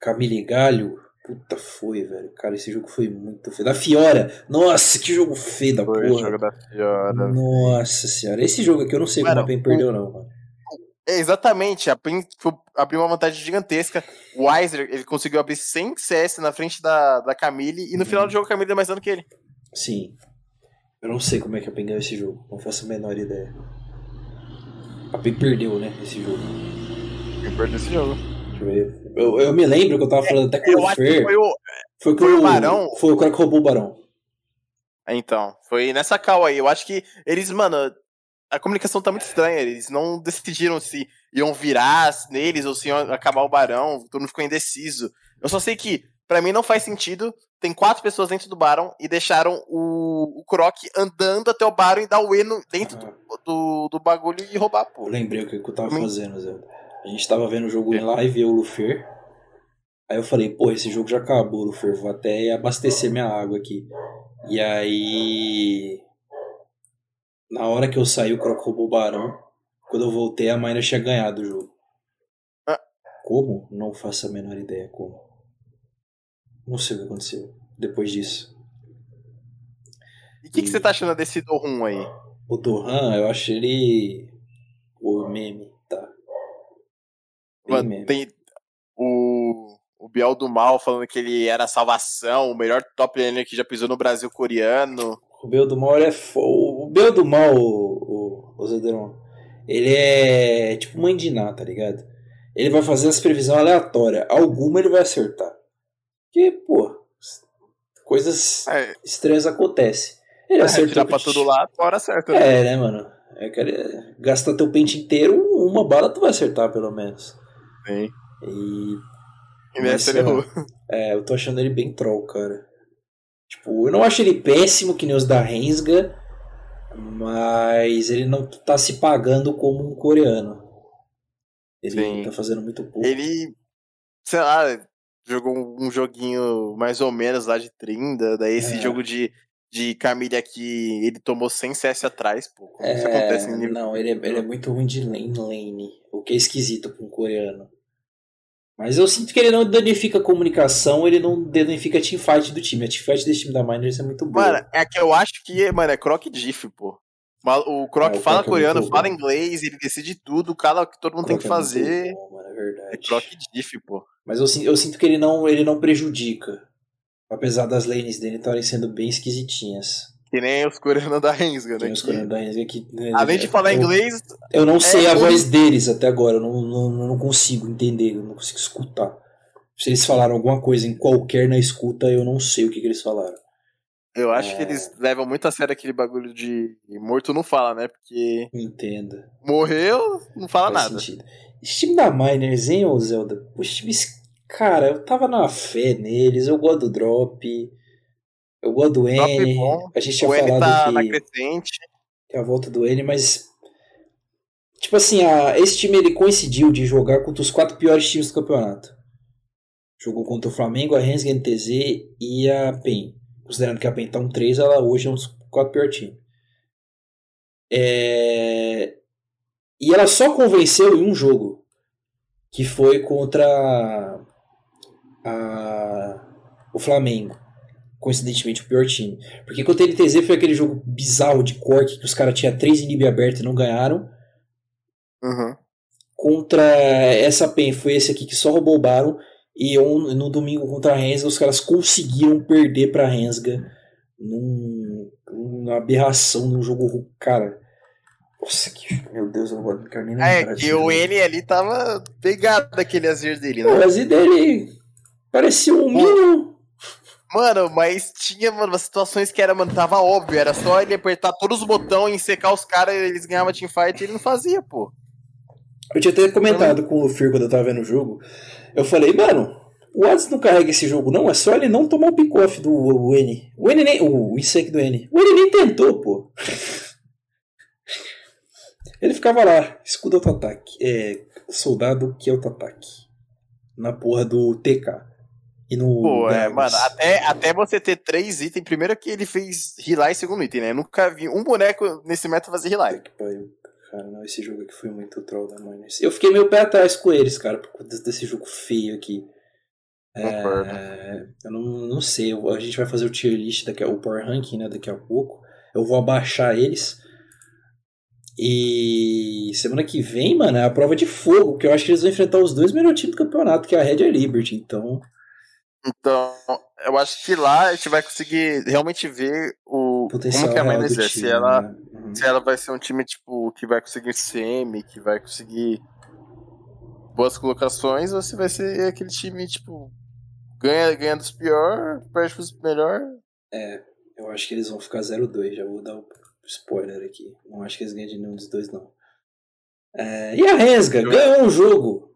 Camille Galho Puta, foi, velho. Cara, esse jogo foi muito feio. Da Fiora! Nossa, que jogo feio da foi porra. jogo da Fiora. Nossa senhora. Esse jogo aqui eu não sei como a PEN perdeu, não, mano. É, exatamente, a PEN abriu uma vantagem gigantesca. O Weiser, ele conseguiu abrir 100 CS na frente da, da Camille e no uhum. final do jogo a Camille deu mais dano que ele. Sim. Eu não sei como é que a PEN ganhou esse jogo. Não faço a menor ideia. A PEN perdeu, né, esse jogo. PEN perdeu esse jogo. Deixa eu ver. Eu, eu me lembro que eu tava falando até com o Fer. Foi o, foi, foi o, o Barão. Foi o cara que roubou o Barão. Então, foi nessa cal aí. Eu acho que eles, mano, a comunicação tá muito estranha. Eles não decidiram se iam virar neles ou se iam acabar o Barão. Todo mundo ficou indeciso. Eu só sei que, para mim, não faz sentido. Tem quatro pessoas dentro do Barão e deixaram o, o Croc andando até o Barão e dar o E dentro ah. do, do, do, bagulho e roubar, pô. Eu lembrei o que eu tava fazendo, Zé. A gente tava vendo o jogo em live, eu e o Lufer. Aí eu falei, pô, esse jogo já acabou, Lufer, vou até abastecer minha água aqui. E aí. Na hora que eu saí, o Croc roubou o Barão. Quando eu voltei, a Miner tinha ganhado o jogo. Ah. Como? Não faço a menor ideia como. Não sei o que aconteceu depois disso. E o que, que, você tá achando desse Dohun aí? O Dohan, eu acho ele. O meme. Mano, tem o, o Biel do Mal falando que ele era a salvação, o melhor top laner que já pisou no Brasil coreano. O Biel do Mal é fo... O Biel do Mal, o, o, o Zedron, ele é tipo mãe de Ná, tá ligado? Ele vai fazer as previsões aleatórias. Alguma ele vai acertar. Porque, pô, coisas é. estranhas acontecem. Ele é, acertou. Tirar pra todo lado, hora certa. Né? É, né, mano? É, cara, gastar teu pente inteiro, uma bala tu vai acertar, pelo menos. Sim. E. E nessa ele errou. É, eu tô achando ele bem troll, cara. Tipo, eu não acho ele péssimo que nem os da Rensga, mas ele não tá se pagando como um coreano. Ele Sim. tá fazendo muito pouco. Ele, sei lá, jogou um joguinho mais ou menos lá de Trinda, daí esse é. jogo de, de Camille aqui, ele tomou 100 CS atrás, pô. Como é, isso acontece em nível... Não, ele é, ele é muito ruim de lane, lane, o que é esquisito pra um coreano. Mas eu sinto que ele não danifica a comunicação, ele não danifica a teamfight do time. A teamfight desse time da Miners é muito boa. Mano, é que eu acho que, mano, é Croc Diff, pô. O Croc é, fala é coreano, é fala inglês, ele decide tudo, cada que todo mundo tem que é fazer. Bom, mano, é verdade. É Croc Diff, pô. Mas eu, eu sinto que ele não, ele não prejudica. Apesar das lanes dele estarem sendo bem esquisitinhas. Que nem os coreanos da Rensga, né? Os coreanos da Rensga que. Né, Além de é, falar eu, inglês. Eu não sei é a voz deles até agora, eu não, não, não consigo entender, eu não consigo escutar. Se eles falaram alguma coisa em qualquer na escuta, eu não sei o que, que eles falaram. Eu acho é... que eles levam muito a sério aquele bagulho de morto não fala, né? Porque. Entenda. Morreu, não fala Faz nada. Sentido. Esse time da Miners, hein, ô Zelda? Os times. Cara, eu tava na fé neles, eu gosto do drop. Eu gosto do N. A gente tinha o falado N tá que, na crescente. que é a volta do N, mas. Tipo assim, a, esse time ele coincidiu de jogar contra os quatro piores times do campeonato. Jogou contra o Flamengo, a Rens, a NTZ e a PEN. Considerando que a PEN tá um 3, ela hoje é um dos quatro piores times. É... E ela só convenceu em um jogo. que foi contra a, o Flamengo. Coincidentemente, o pior time. Porque contra o NTZ foi aquele jogo bizarro de cork que os caras tinham três inib abertos e não ganharam. Uhum. Contra essa PEN foi esse aqui que só roubou o Baron. E no domingo contra a Rensga, os caras conseguiram perder pra Rensga num, numa aberração num jogo. Cara, nossa, que. Meu Deus, eu não quero nem lembrar. É, que o N ali tava pegado daquele Azir dele, né? O Azir dele parecia um mínimo. Mano, mas tinha, mano, umas situações que era, mano, tava óbvio. Era só ele apertar todos os botões e secar os caras e eles ganhavam teamfight e ele não fazia, pô. Eu tinha até comentado com o Fir quando eu tava vendo o jogo. Eu falei, mano, o Adams não carrega esse jogo, não. É só ele não tomar o pick-off do o N. O N nem. O Insec do N. O N nem tentou, pô. Ele ficava lá, escudo auto-ataque. É, soldado que auto-ataque. Na porra do TK. E no. Pô, é, mano, até, até você ter três itens. Primeiro que ele fez Relay segundo item, né? Eu nunca vi um boneco nesse método fazer Relay. Cara, não, esse jogo aqui foi muito troll da mãe. Eu fiquei meio pé atrás com eles, cara, por conta desse jogo feio aqui. É, eu não, não sei, a gente vai fazer o tier list, daqui a, o Power Ranking, né, daqui a pouco. Eu vou abaixar eles. E semana que vem, mano, é a prova de fogo, que eu acho que eles vão enfrentar os dois melhores times do campeonato, que é a Red e a Liberty, então. Então, eu acho que lá a gente vai conseguir realmente ver o Potencial como que a Minas é, se ela, né? uhum. se ela vai ser um time tipo que vai conseguir semi, que vai conseguir boas colocações, ou se vai ser aquele time tipo ganha, ganha dos pior, perde pros melhor. É, eu acho que eles vão ficar 0-2, já vou dar o spoiler aqui. Não acho que eles ganham de nenhum dos dois, não. É, e a Resga? Ganhou um jogo.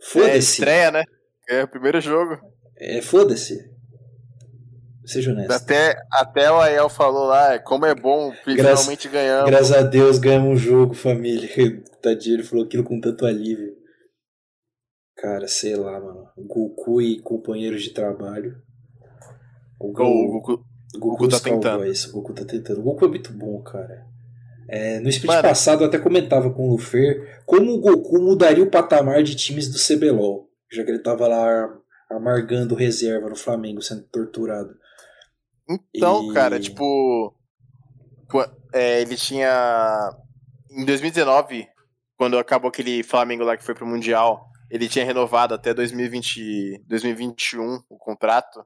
Foda-se. É, estreia, né? É o primeiro jogo. É, foda-se. Seja honesto. Até, até o Ael falou lá, como é bom, finalmente Gra ganhamos. Graças a Deus ganhamos um jogo, família. Tadinho, ele falou aquilo com tanto alívio. Cara, sei lá, mano. Goku e companheiros de trabalho. O, Go, o Goku, Goku, Goku tá tentando. Isso, o Goku tá tentando. O Goku é muito bom, cara. É, no split Mano. passado eu até comentava com o Lufer como o Goku mudaria o patamar de times do CBLOL, já que ele tava lá amargando reserva no Flamengo, sendo torturado. Então, e... cara, tipo. É, ele tinha. Em 2019, quando acabou aquele Flamengo lá que foi pro Mundial, ele tinha renovado até 2020, 2021 o contrato.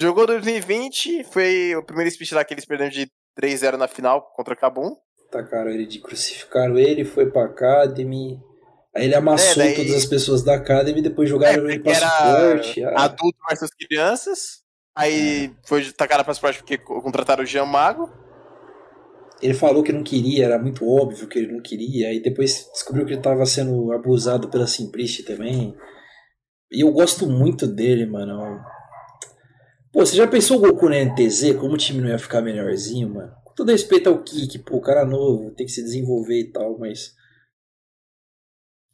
Jogou 2020, foi o primeiro split lá que eles perderam de 3-0 na final contra Cabum. Tacaram ele de crucificaram ele, foi pra Academy. Aí ele amassou é, daí... todas as pessoas da Academy, depois jogaram é, ele pra suporte. Ah. Adulto versus crianças. Aí é. foi tacaram pra suporte porque contrataram o Jean Mago. Ele falou que não queria, era muito óbvio que ele não queria. Aí depois descobriu que ele tava sendo abusado pela Simplist também. E eu gosto muito dele, mano. Pô, você já pensou o Goku na NTZ? Como o time não ia ficar melhorzinho, mano? Com todo respeito ao Kik, pô, o cara novo, tem que se desenvolver e tal, mas.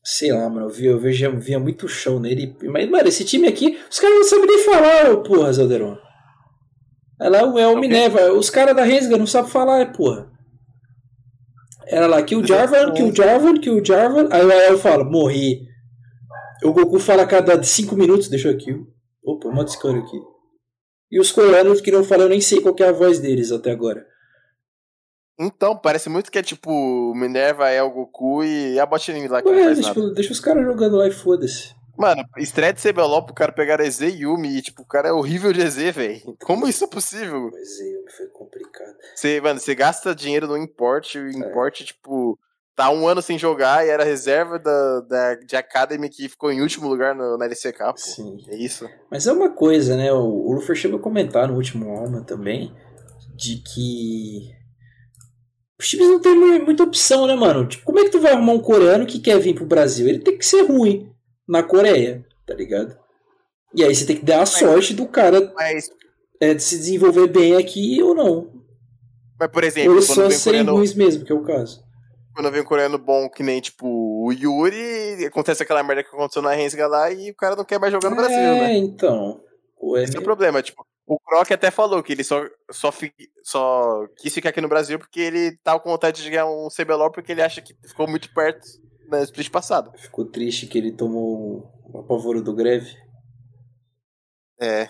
Sei lá, mano, eu via, eu via, via muito chão nele. Mas, mano, esse time aqui, os caras não sabem nem falar, porra, Zelderon. É lá é o Minerva, os caras da Rensga não sabem falar, porra. Era lá, kill Jarvan, kill Jarvan, kill Jarvan. Aí o Ael fala, morri. O Goku fala a cada 5 minutos, deixa eu kill. Opa, esse cara aqui. E os coreanos que não falam, eu nem sei qual é a voz deles até agora. Então, parece muito que é tipo Minerva, é o Goku e a bot lá que Ué, não deixa, deixa os caras jogando lá e foda-se. Mano, estreia de CBLOL pro cara pegar EZ e Yumi e, tipo, o cara é horrível de EZ, velho. Como isso é possível? EZ Yumi foi complicado. Você, mano, você gasta dinheiro no import, o import, é. tipo, tá um ano sem jogar e era reserva da, da, de Academy que ficou em último lugar no, na LCK, pô. Sim. É isso. Mas é uma coisa, né? O, o Luffy chegou a comentar no último Alma também de que os times não tem muita opção, né, mano? Tipo, como é que tu vai arrumar um coreano que quer vir pro Brasil? Ele tem que ser ruim na Coreia, tá ligado? E aí você tem que dar a sorte do cara mas... é, de se desenvolver bem aqui ou não. Mas, por exemplo, ou só serem coreano... ruins mesmo, que é o caso quando vem um coreano bom que nem, tipo, o Yuri, acontece aquela merda que aconteceu na Rensga lá e o cara não quer mais jogar no é, Brasil, né? É, então. Esse é o problema, tipo, o Croc até falou que ele só, só, fi, só quis ficar aqui no Brasil porque ele tava com vontade de ganhar um CBLOL porque ele acha que ficou muito perto no split passado. Ficou triste que ele tomou o apavoro do greve. É. é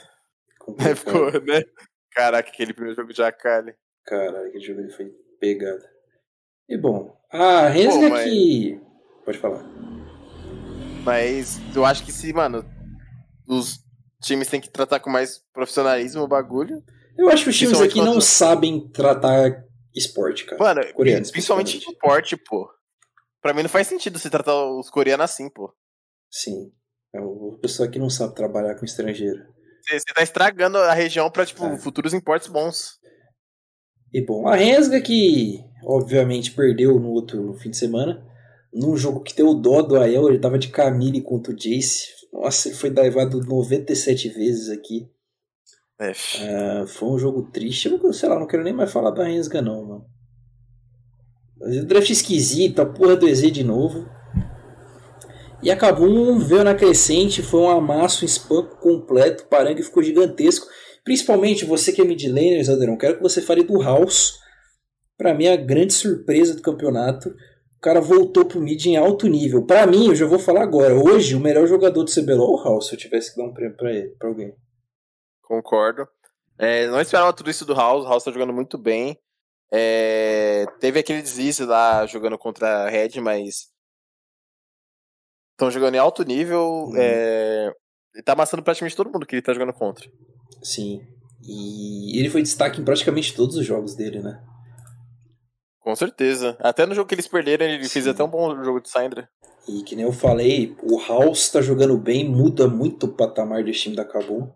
ficou, né? Caraca, aquele primeiro jogo de Akali. Caralho, aquele jogo ele foi pegado. E bom, a Rensga mas... que. Pode falar. Mas eu acho que se, mano, os times têm que tratar com mais profissionalismo o bagulho. Eu acho que os times aqui não sabem tratar esporte, cara. Mano, coreanos, principalmente esporte, pô. Pra mim não faz sentido se tratar os coreanos assim, pô. Sim. É o pessoal que não sabe trabalhar com estrangeiro. Você, tá estragando a região pra, tipo, é. futuros importes bons. E bom, a Rensga que obviamente perdeu no outro fim de semana, num jogo que tem o dó do Ael, ele tava de Camille contra o Jace. Nossa, ele foi divado 97 vezes aqui. É. Uh, foi um jogo triste. Eu, sei lá, não quero nem mais falar da Rensga, não, mano. O draft esquisito, a porra do EZ de novo. E acabou um veio na crescente, foi um amasso, um espanco completo, o parangue ficou gigantesco. Principalmente você que é mid laner, Zalderão, quero que você fale do House. Para mim, a grande surpresa do campeonato. O cara voltou pro mid em alto nível. Para mim, eu já vou falar agora. Hoje, o melhor jogador do CBLOL é o House, se eu tivesse que dar um prêmio pra ele, pra alguém. Concordo. É, não esperava tudo isso do House. O House tá jogando muito bem. É, teve aquele deslize lá jogando contra a Red, mas Estão jogando em alto nível. Uhum. É... Ele tá amassando praticamente todo mundo que ele tá jogando contra. Sim. E ele foi destaque em praticamente todos os jogos dele, né? Com certeza. Até no jogo que eles perderam, ele Sim. fez até um bom jogo de Syndra. E que nem eu falei, o House tá jogando bem, muda muito o patamar desse time da Kabum.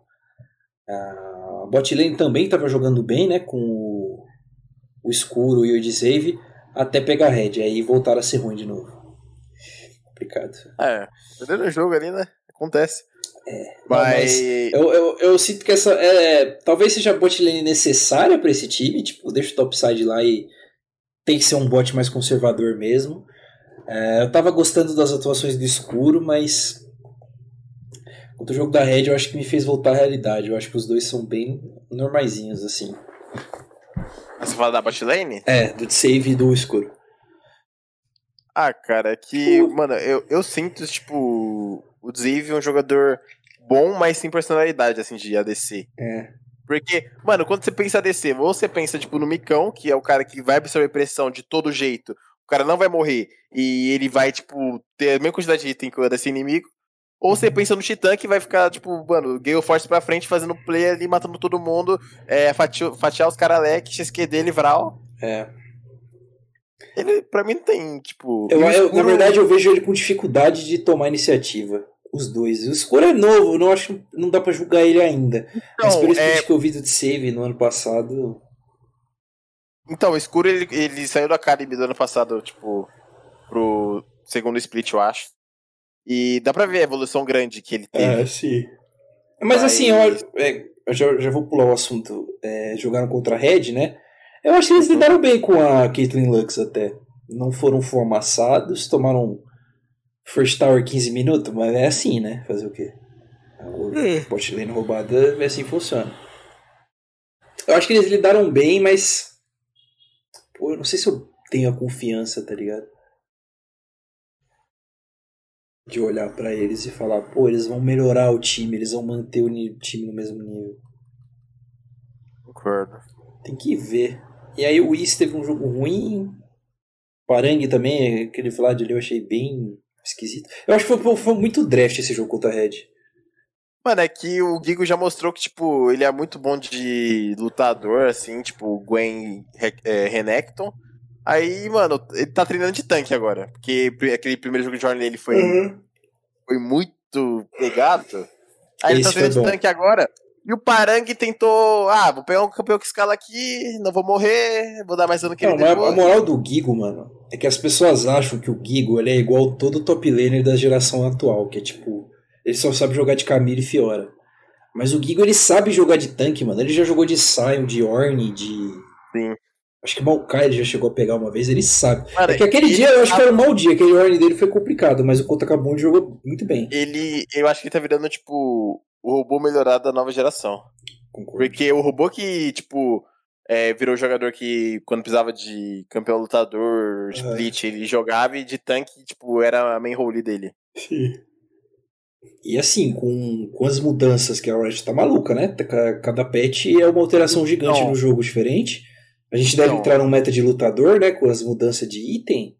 A bot lane também tava jogando bem, né? Com o, o Escuro e o Edsave, até pegar Red. Aí voltaram a ser ruim de novo complicado. É, perdendo jogo ali, né? Acontece. É, mas, mas eu, eu, eu, sinto que essa é, talvez seja a bot lane necessária para esse time, tipo, deixa o topside lá e tem que ser um bot mais conservador mesmo. É, eu tava gostando das atuações do escuro, mas contra o jogo da Red eu acho que me fez voltar à realidade. Eu acho que os dois são bem normaizinhos, assim. Você fala da bot lane? É, do save e do escuro. Ah, cara, é que, uh. mano, eu, eu sinto, tipo, o Ziv é um jogador bom, mas sem personalidade, assim, de ADC. É. Porque, mano, quando você pensa ADC, você pensa, tipo, no Micão, que é o cara que vai absorver pressão de todo jeito, o cara não vai morrer, e ele vai, tipo, ter a mesma quantidade de item que o ADC inimigo, ou você pensa no Titã que vai ficar, tipo, mano, Gale Force pra frente, fazendo play ali, matando todo mundo, é, fatiar, fatiar os caras leque, XQ dele, Vral. É. Ele, pra mim, não tem, tipo. Eu, eu, na verdade, eu vejo ele com dificuldade de tomar iniciativa. Os dois. O escuro é novo, não acho não dá para julgar ele ainda. Então, Mas pelo é... que eu vi do Save no ano passado. Então, o escuro ele, ele saiu da Academy do ano passado, tipo, pro segundo split, eu acho. E dá pra ver a evolução grande que ele teve. É, sim. Mas, Mas... assim, eu, é, eu já, já vou pular o assunto. É, jogaram contra a Red, né? Eu acho que eles lidaram bem com a Caitlyn Lux até. Não foram formaçados, tomaram First Tower 15 minutos, mas é assim, né? Fazer o quê? O é. bot lane roubada é assim funciona. Eu acho que eles lidaram bem, mas. Pô, eu não sei se eu tenho a confiança, tá ligado? De olhar para eles e falar, pô, eles vão melhorar o time, eles vão manter o time no mesmo nível. Concordo. Tem que ver. E aí o Whis teve um jogo ruim. Parangue também, aquele Vlad ali eu achei bem esquisito. Eu acho que foi, foi muito draft esse jogo contra a Red. Mano, é que o Gigo já mostrou que, tipo, ele é muito bom de lutador, assim, tipo, Gwen é, Renekton. Aí, mano, ele tá treinando de tanque agora. Porque aquele primeiro jogo de Jornal dele foi, uhum. foi muito pegado. Aí Esse ele tá treinando de tanque agora. E o Parang tentou. Ah, vou pegar um campeão que escala aqui, não vou morrer, vou dar mais dano que não, ele depois. A moral do Gigo, mano, é que as pessoas acham que o Gigo ele é igual todo top laner da geração atual, que é tipo. Ele só sabe jogar de Camille e Fiora. Mas o Gigo ele sabe jogar de tanque, mano. Ele já jogou de Sion, de Ornn, de. Sim. Acho que Maokai ele já chegou a pegar uma vez, ele sabe. Cara, é que aquele dia eu acho que era um mau dia, aquele Ornn dele foi complicado, mas o Kota Kabum jogou muito bem. Ele. Eu acho que ele tá virando, tipo, o robô melhorado da nova geração. Concordo. Porque o robô que, tipo, é, virou jogador que, quando precisava de campeão lutador, split, ele jogava e de tanque, tipo, era a main role dele. Sim. E assim, com, com as mudanças que a Riot tá maluca, né? Cada patch é uma alteração gigante Não. no jogo diferente. A gente deve Não. entrar num meta de lutador, né? Com as mudanças de item.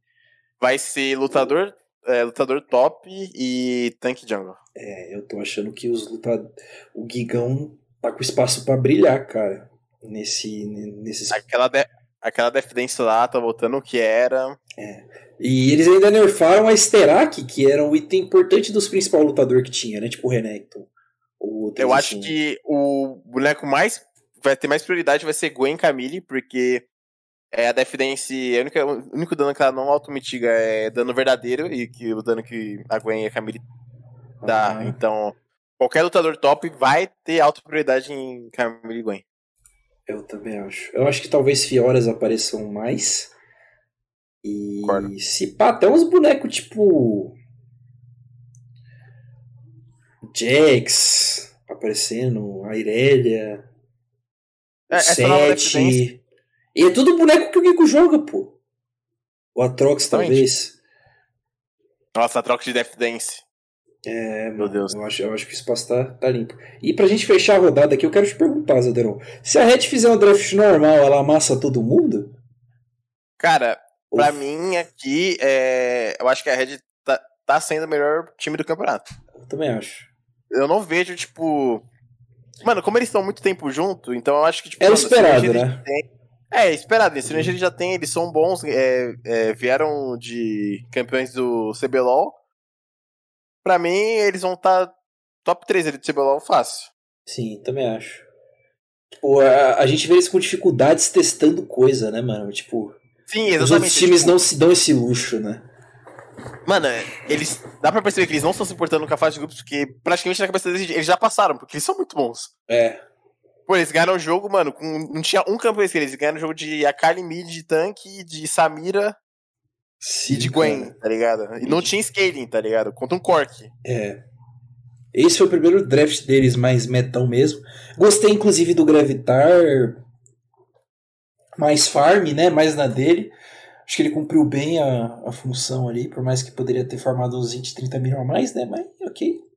Vai ser lutador, é, lutador top e tanque jungle. É, eu tô achando que os lutadores. O Gigão tá com espaço para brilhar, cara. Nesse. Nesses... Aquela, de... Aquela Death Dance lá tá voltando o que era. É. E eles ainda nerfaram a Sterak, que era um item importante dos principais lutadores que tinha, né? Tipo o Renekton. Eu acho assim. que o boneco mais. Vai ter mais prioridade vai ser Gwen Camille, porque é a Death Dance. A única, o único dano que ela não auto-mitiga é dano verdadeiro, e que o dano que a Gwen e a Camille dá. Ah. Então, qualquer lutador top vai ter alta prioridade em Camille e Gwen. Eu também acho. Eu acho que talvez Fioras apareçam mais. E se pá, até uns bonecos tipo. Jax aparecendo, a Irelia. É, Sete. E é tudo boneco que o Kiko joga, pô. O Atrox, talvez. Nossa, Atrox de Death Dance. É, meu Deus. Eu acho, eu acho que o espaço tá, tá limpo. E pra gente fechar a rodada aqui, eu quero te perguntar, Zaderon. Se a Red fizer um draft normal, ela amassa todo mundo? Cara, Uf. pra mim aqui, é... eu acho que a Red tá, tá sendo o melhor time do campeonato. Eu também acho. Eu não vejo, tipo. Mano, como eles estão muito tempo junto, então eu acho que, tipo. É esperado, né? Tem... É, esperado. Esse uhum. eles já tem, eles são bons, é, é, vieram de campeões do CBLOL Pra mim, eles vão estar tá top 3 ali do CBLOL fácil. Sim, também acho. Tipo, a, a gente vê eles com dificuldades testando coisa, né, mano? Tipo. Sim, exatamente. Os outros times tipo... não se dão esse luxo, né? Mano, eles. Dá pra perceber que eles não estão se importando com a fase de grupos, porque praticamente na cabeça deles eles já passaram, porque eles são muito bons. É. Pô, eles ganharam o jogo, mano, com, não tinha um campeão que eles ganharam o jogo de Akali Mid, de tanque, de Samira Sim, e de Gwen, cara. tá ligado? E não tinha scaling, tá ligado? Contra um Cork. É. Esse foi o primeiro draft deles mais metal mesmo. Gostei, inclusive, do Gravitar. Mais farm, né? Mais na dele. Acho que ele cumpriu bem a, a função ali, por mais que poderia ter formado uns 20, 30 mil a mais, né? Mas ok.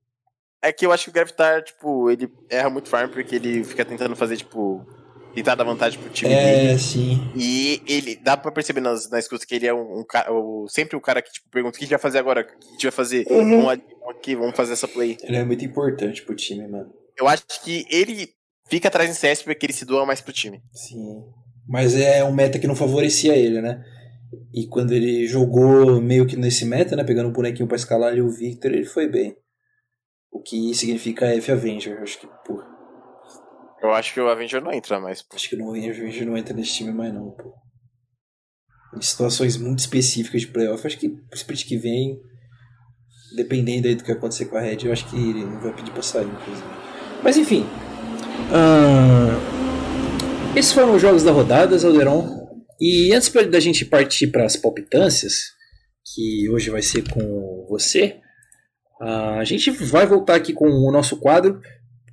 É que eu acho que o Gravitar, tipo, ele erra muito farm porque ele fica tentando fazer, tipo, tentar dar vantagem pro time é, dele. sim. E ele, dá pra perceber nas, na escuta que ele é um, um cara, sempre o cara que tipo, pergunta o que a gente vai fazer agora, o que a gente vai fazer, uhum. vamos aqui, vamos fazer essa play. Ele é muito importante pro time, mano. Eu acho que ele fica atrás em CS porque ele se doa mais pro time. Sim. Mas é um meta que não favorecia ele, né? E quando ele jogou meio que nesse meta, né? Pegando um bonequinho pra escalar ali o Victor, ele foi bem. O que significa F Avenger. Acho que, porra. Eu acho que o Avenger não entra mais. Pô. Acho que o Avenger não entra nesse time mais não, pô. Em situações muito específicas de playoff, acho que o split que vem, dependendo aí do que acontecer com a Red, eu acho que ele não vai pedir pra sair, inclusive. Mas enfim. Uh, esses foram os jogos da rodada, Zalderon. E antes da gente partir para as palpitâncias, que hoje vai ser com você, uh, a gente vai voltar aqui com o nosso quadro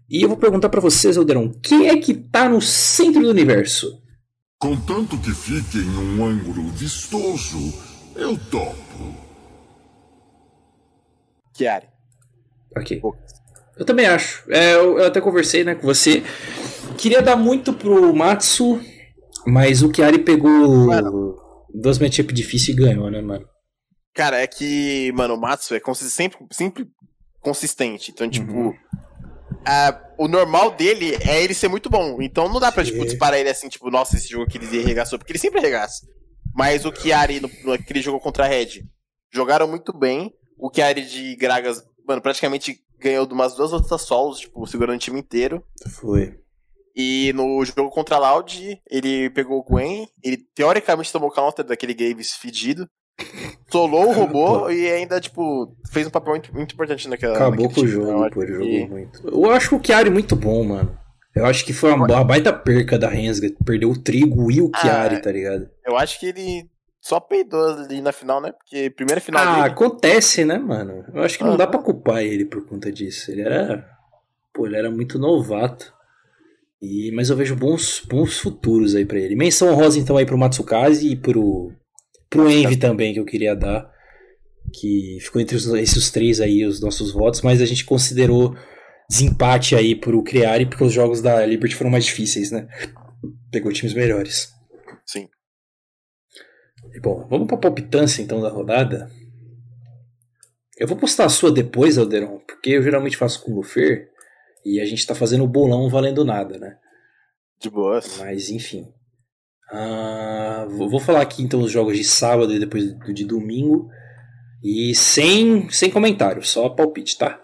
e eu vou perguntar para vocês, Alderon, quem é que tá no centro do universo? Contanto que fique em um ângulo vistoso, eu topo. Chiari. Ok. Eu também acho. É, eu, eu, até conversei né, com você. Queria dar muito pro Matsu, mas o Chiari pegou mano. dois matchups difíceis e ganhou, né, mano? Cara, é que, mano, o Matsu é sempre, sempre consistente. Então, tipo, uhum o normal dele é ele ser muito bom. Então não dá pra, tipo, disparar ele assim, tipo, nossa, esse jogo que ele arregaçou, porque ele sempre arregaça. Mas o Chiari, no, no, que ele jogou contra a Red, jogaram muito bem. O Chiari de Gragas, mano, praticamente ganhou de umas duas outras solos, tipo, segurando o time inteiro. Foi. E no jogo contra a Loud, ele pegou o Gwen, ele teoricamente tomou counter daquele Gaves fedido. Solou o robô e ainda, tipo, fez um papel muito, muito importante naquela. Acabou com o jogo, pô, ele jogou muito. Eu acho o Chiari muito bom, mano. Eu acho que foi uma, uma baita perca da Rensga. Perdeu o Trigo e o ah, Chiari, ah, tá ligado? Eu acho que ele só peidou ali na final, né? Porque primeira final. Ah, dele... acontece, né, mano? Eu acho que não dá pra culpar ele por conta disso. Ele era. Pô, ele era muito novato. E, mas eu vejo bons, bons futuros aí pra ele. Menção rosa então aí pro Matsukaze e pro, pro Envy também que eu queria dar. Que ficou entre os, esses três aí os nossos votos, mas a gente considerou desempate aí pro Criari porque os jogos da Liberty foram mais difíceis, né? Pegou times melhores. Sim. E, bom, vamos pra palpitância então da rodada. Eu vou postar a sua depois, Alderon, porque eu geralmente faço com o Lufer e a gente tá fazendo o bolão valendo nada, né? De boas. Mas enfim. Ah, vou vou falar aqui então os jogos de sábado e depois do de domingo. E sem, sem comentário, só palpite, tá?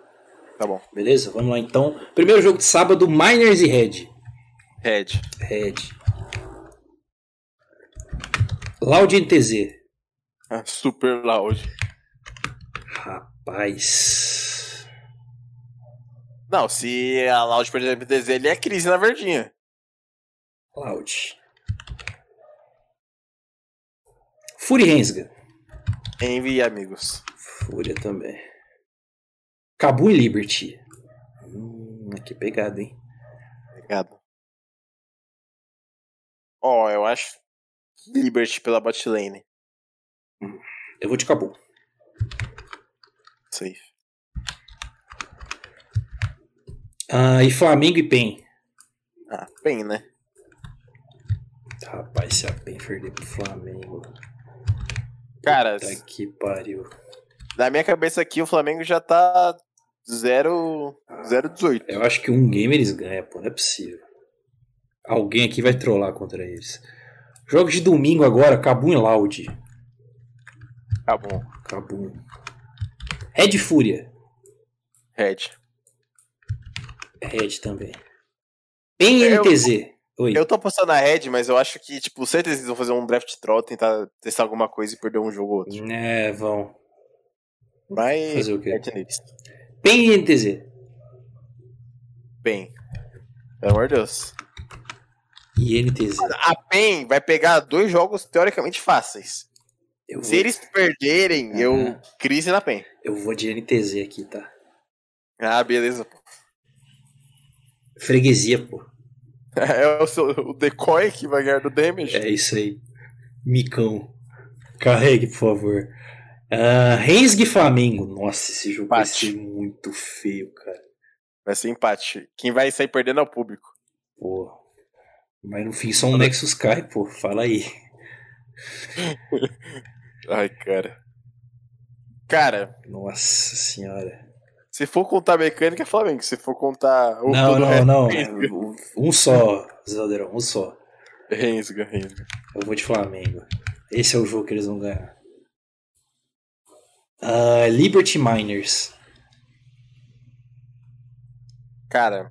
Tá bom. Beleza? Vamos lá então. Primeiro jogo de sábado, Miners e Red. Red. Red. Loud NTZ. Ah, Super loud. Rapaz. Não, se a Loud perder a MTZ, ele é crise na verdinha. Loud. Fury Rensga. Envy e amigos. Fúria também. Cabu e Liberty. Hum, que pegada, hein? Obrigado. Ó, eu acho que Liberty pela bot lane. Eu vou de Cabu. Safe. Ah, e Flamengo e PEN. Ah, bem, né? Rapaz, se a PEN perder pro Flamengo. Cara, Puta que pariu. na minha cabeça aqui o Flamengo já tá 0 0-18. Eu acho que um game eles ganham, pô. Não é possível. Alguém aqui vai trollar contra eles. Jogos de domingo agora, Cabum e Loud. Bom. Cabum. Red Fúria. Red. Red também. E Eu- NTZ. Oi. Eu tô apostando na Red, mas eu acho que, tipo, certeza eles vão fazer um draft troll, tentar testar alguma coisa e perder um jogo ou outro. É, vão. Mas. Fazer o quê? PEN e NTZ. Bem. Pelo amor de Deus. E NTZ. A PEN vai pegar dois jogos teoricamente fáceis. Eu Se vou, eles perderem, eu. Aham. Crise na PEN. eu vou de NTZ aqui, tá? Ah, beleza. pô. Freguesia, pô. É o, seu, o decoy que vai ganhar do damage. É isso aí. Micão. Carregue, por favor. Uh, Rensga e Flamengo. Nossa, esse jogo vai Empate. ser muito feio, cara. Vai ser empate. Quem vai sair perdendo é o público. Pô. Mas no fim só um Nexus cai, pô. Fala aí. Ai, cara. Cara, Nossa senhora. Se for contar mecânica, é Flamengo. Se for contar o não, não, resto, não. Um só, Zadeirão. Um só. Rensga, Rensga. Eu vou de Flamengo. Esse é o jogo que eles vão ganhar. Ah, Liberty Miners. Cara,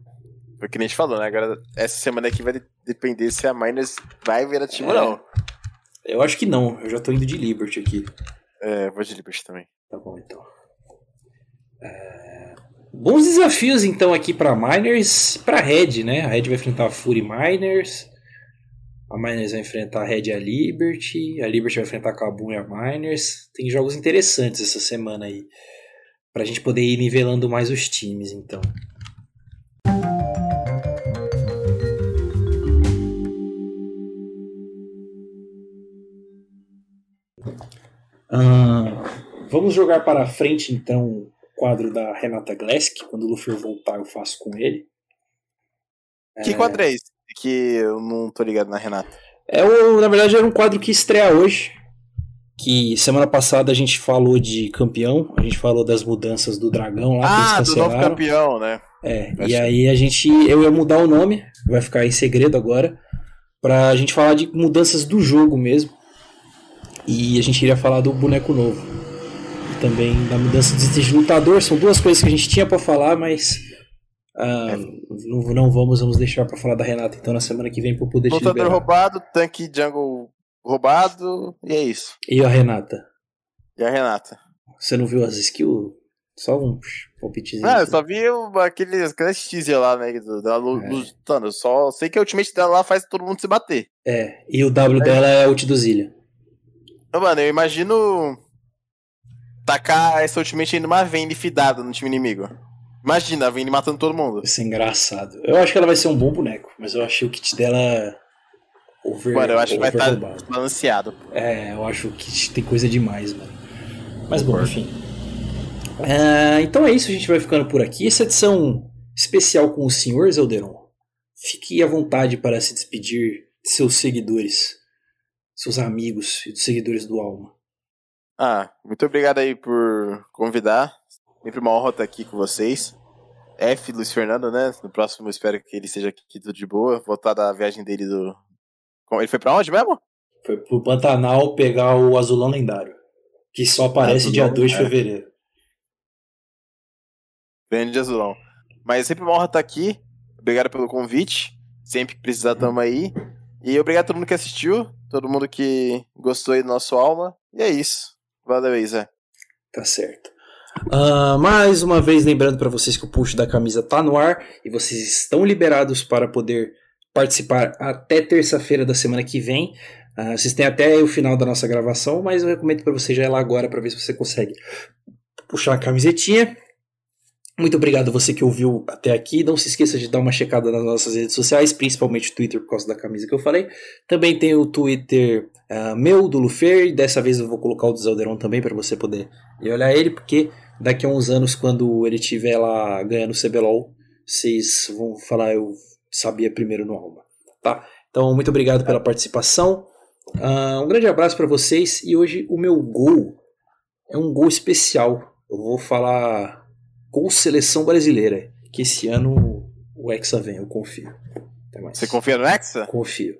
foi que nem a gente falou, né? Agora, essa semana aqui vai de- depender se a Miners vai ver ativo ou É. não. Eu acho que não. Eu já tô indo de Liberty aqui. É, vou de Liberty também. Tá bom, então. É, Bons desafios, então, aqui pra Miners. Pra Red, né? A Red vai enfrentar a Fury Miners. A Miners vai enfrentar a Red e a Liberty. A Liberty vai enfrentar a Kabum e a Miners. Tem jogos interessantes essa semana aí. Pra gente poder ir nivelando mais os times, então. Ah, vamos jogar para frente então quadro da Renata Glesk. Quando o Luffy voltar, eu faço com ele. Que quadro é esse? Que eu não tô ligado na Renata. É o, na verdade, era um quadro que estreia hoje. Que semana passada a gente falou de campeão, a gente falou das mudanças do dragão lá Ah, do novo campeão, né? É, Acho- e aí a gente. Eu ia mudar o nome, vai ficar em segredo agora. Pra gente falar de mudanças do jogo mesmo. E a gente iria falar do boneco novo. Também da mudança de lutador. São duas coisas que a gente tinha pra falar, mas. ah, não, não vamos, vamos deixar pra falar da Renata então na semana que vem eu poder Lutador roubado, tanque jungle roubado, e é isso. E a Renata? E a Renata? Você não viu as skills? Só um palpitezinho. Ah, eu só vi aqueles, aqueles teaser lá, né? Dela lu- É. lutando. Eu só sei que a ultimate dela lá faz todo mundo se bater. É, e o W dela é ult do Zilha. Então, mano, eu imagino tacar essa ultimate numa Vayne fidada no time inimigo. Imagina, vindo matando todo mundo. Vai ser engraçado. Eu acho que ela vai ser um bom boneco, mas eu achei o kit dela. Over, Mano, eu acho que vai estar overroubado. balanceado. É, eu acho que tem coisa demais, mano. Mas bom, enfim. Ah, então é isso, a gente vai ficando por aqui. Essa edição especial com o senhor Zelderon. Fique à vontade para se despedir de seus seguidores, seus amigos e dos seguidores do Alma. Ah, muito obrigado aí por convidar. Sempre uma honra estar aqui com vocês. F, Luiz Fernando, né? No próximo espero que ele esteja aqui tudo de boa. Voltar da viagem dele do. Ele foi pra onde mesmo? Foi pro Pantanal pegar o Azulão Lendário, que só aparece Azulão dia 2 de Lendário. fevereiro. Grande Azulão. Mas é sempre uma honra estar aqui. Obrigado pelo convite. Sempre que precisar, tamo aí. E obrigado a todo mundo que assistiu, todo mundo que gostou aí do nosso alma. E é isso. Valeu aí. Tá certo. Ah, mais uma vez lembrando para vocês que o push da camisa tá no ar e vocês estão liberados para poder participar até terça-feira da semana que vem. Ah, vocês têm até o final da nossa gravação, mas eu recomendo para você já ir lá agora para ver se você consegue puxar a camisetinha. Muito obrigado você que ouviu até aqui. Não se esqueça de dar uma checada nas nossas redes sociais, principalmente o Twitter por causa da camisa que eu falei. Também tem o Twitter ah, meu, do Lufer, e dessa vez eu vou colocar o do Zelderon também para você poder olhar ele, porque daqui a uns anos, quando ele estiver lá ganhando o CBLOL, vocês vão falar eu sabia primeiro no Alma. Tá? Então, muito obrigado pela participação. Ah, um grande abraço para vocês. E hoje o meu gol é um gol especial. Eu vou falar com seleção brasileira. Que esse ano o Hexa vem, eu confio. Até mais. Você confia no Hexa? Confio.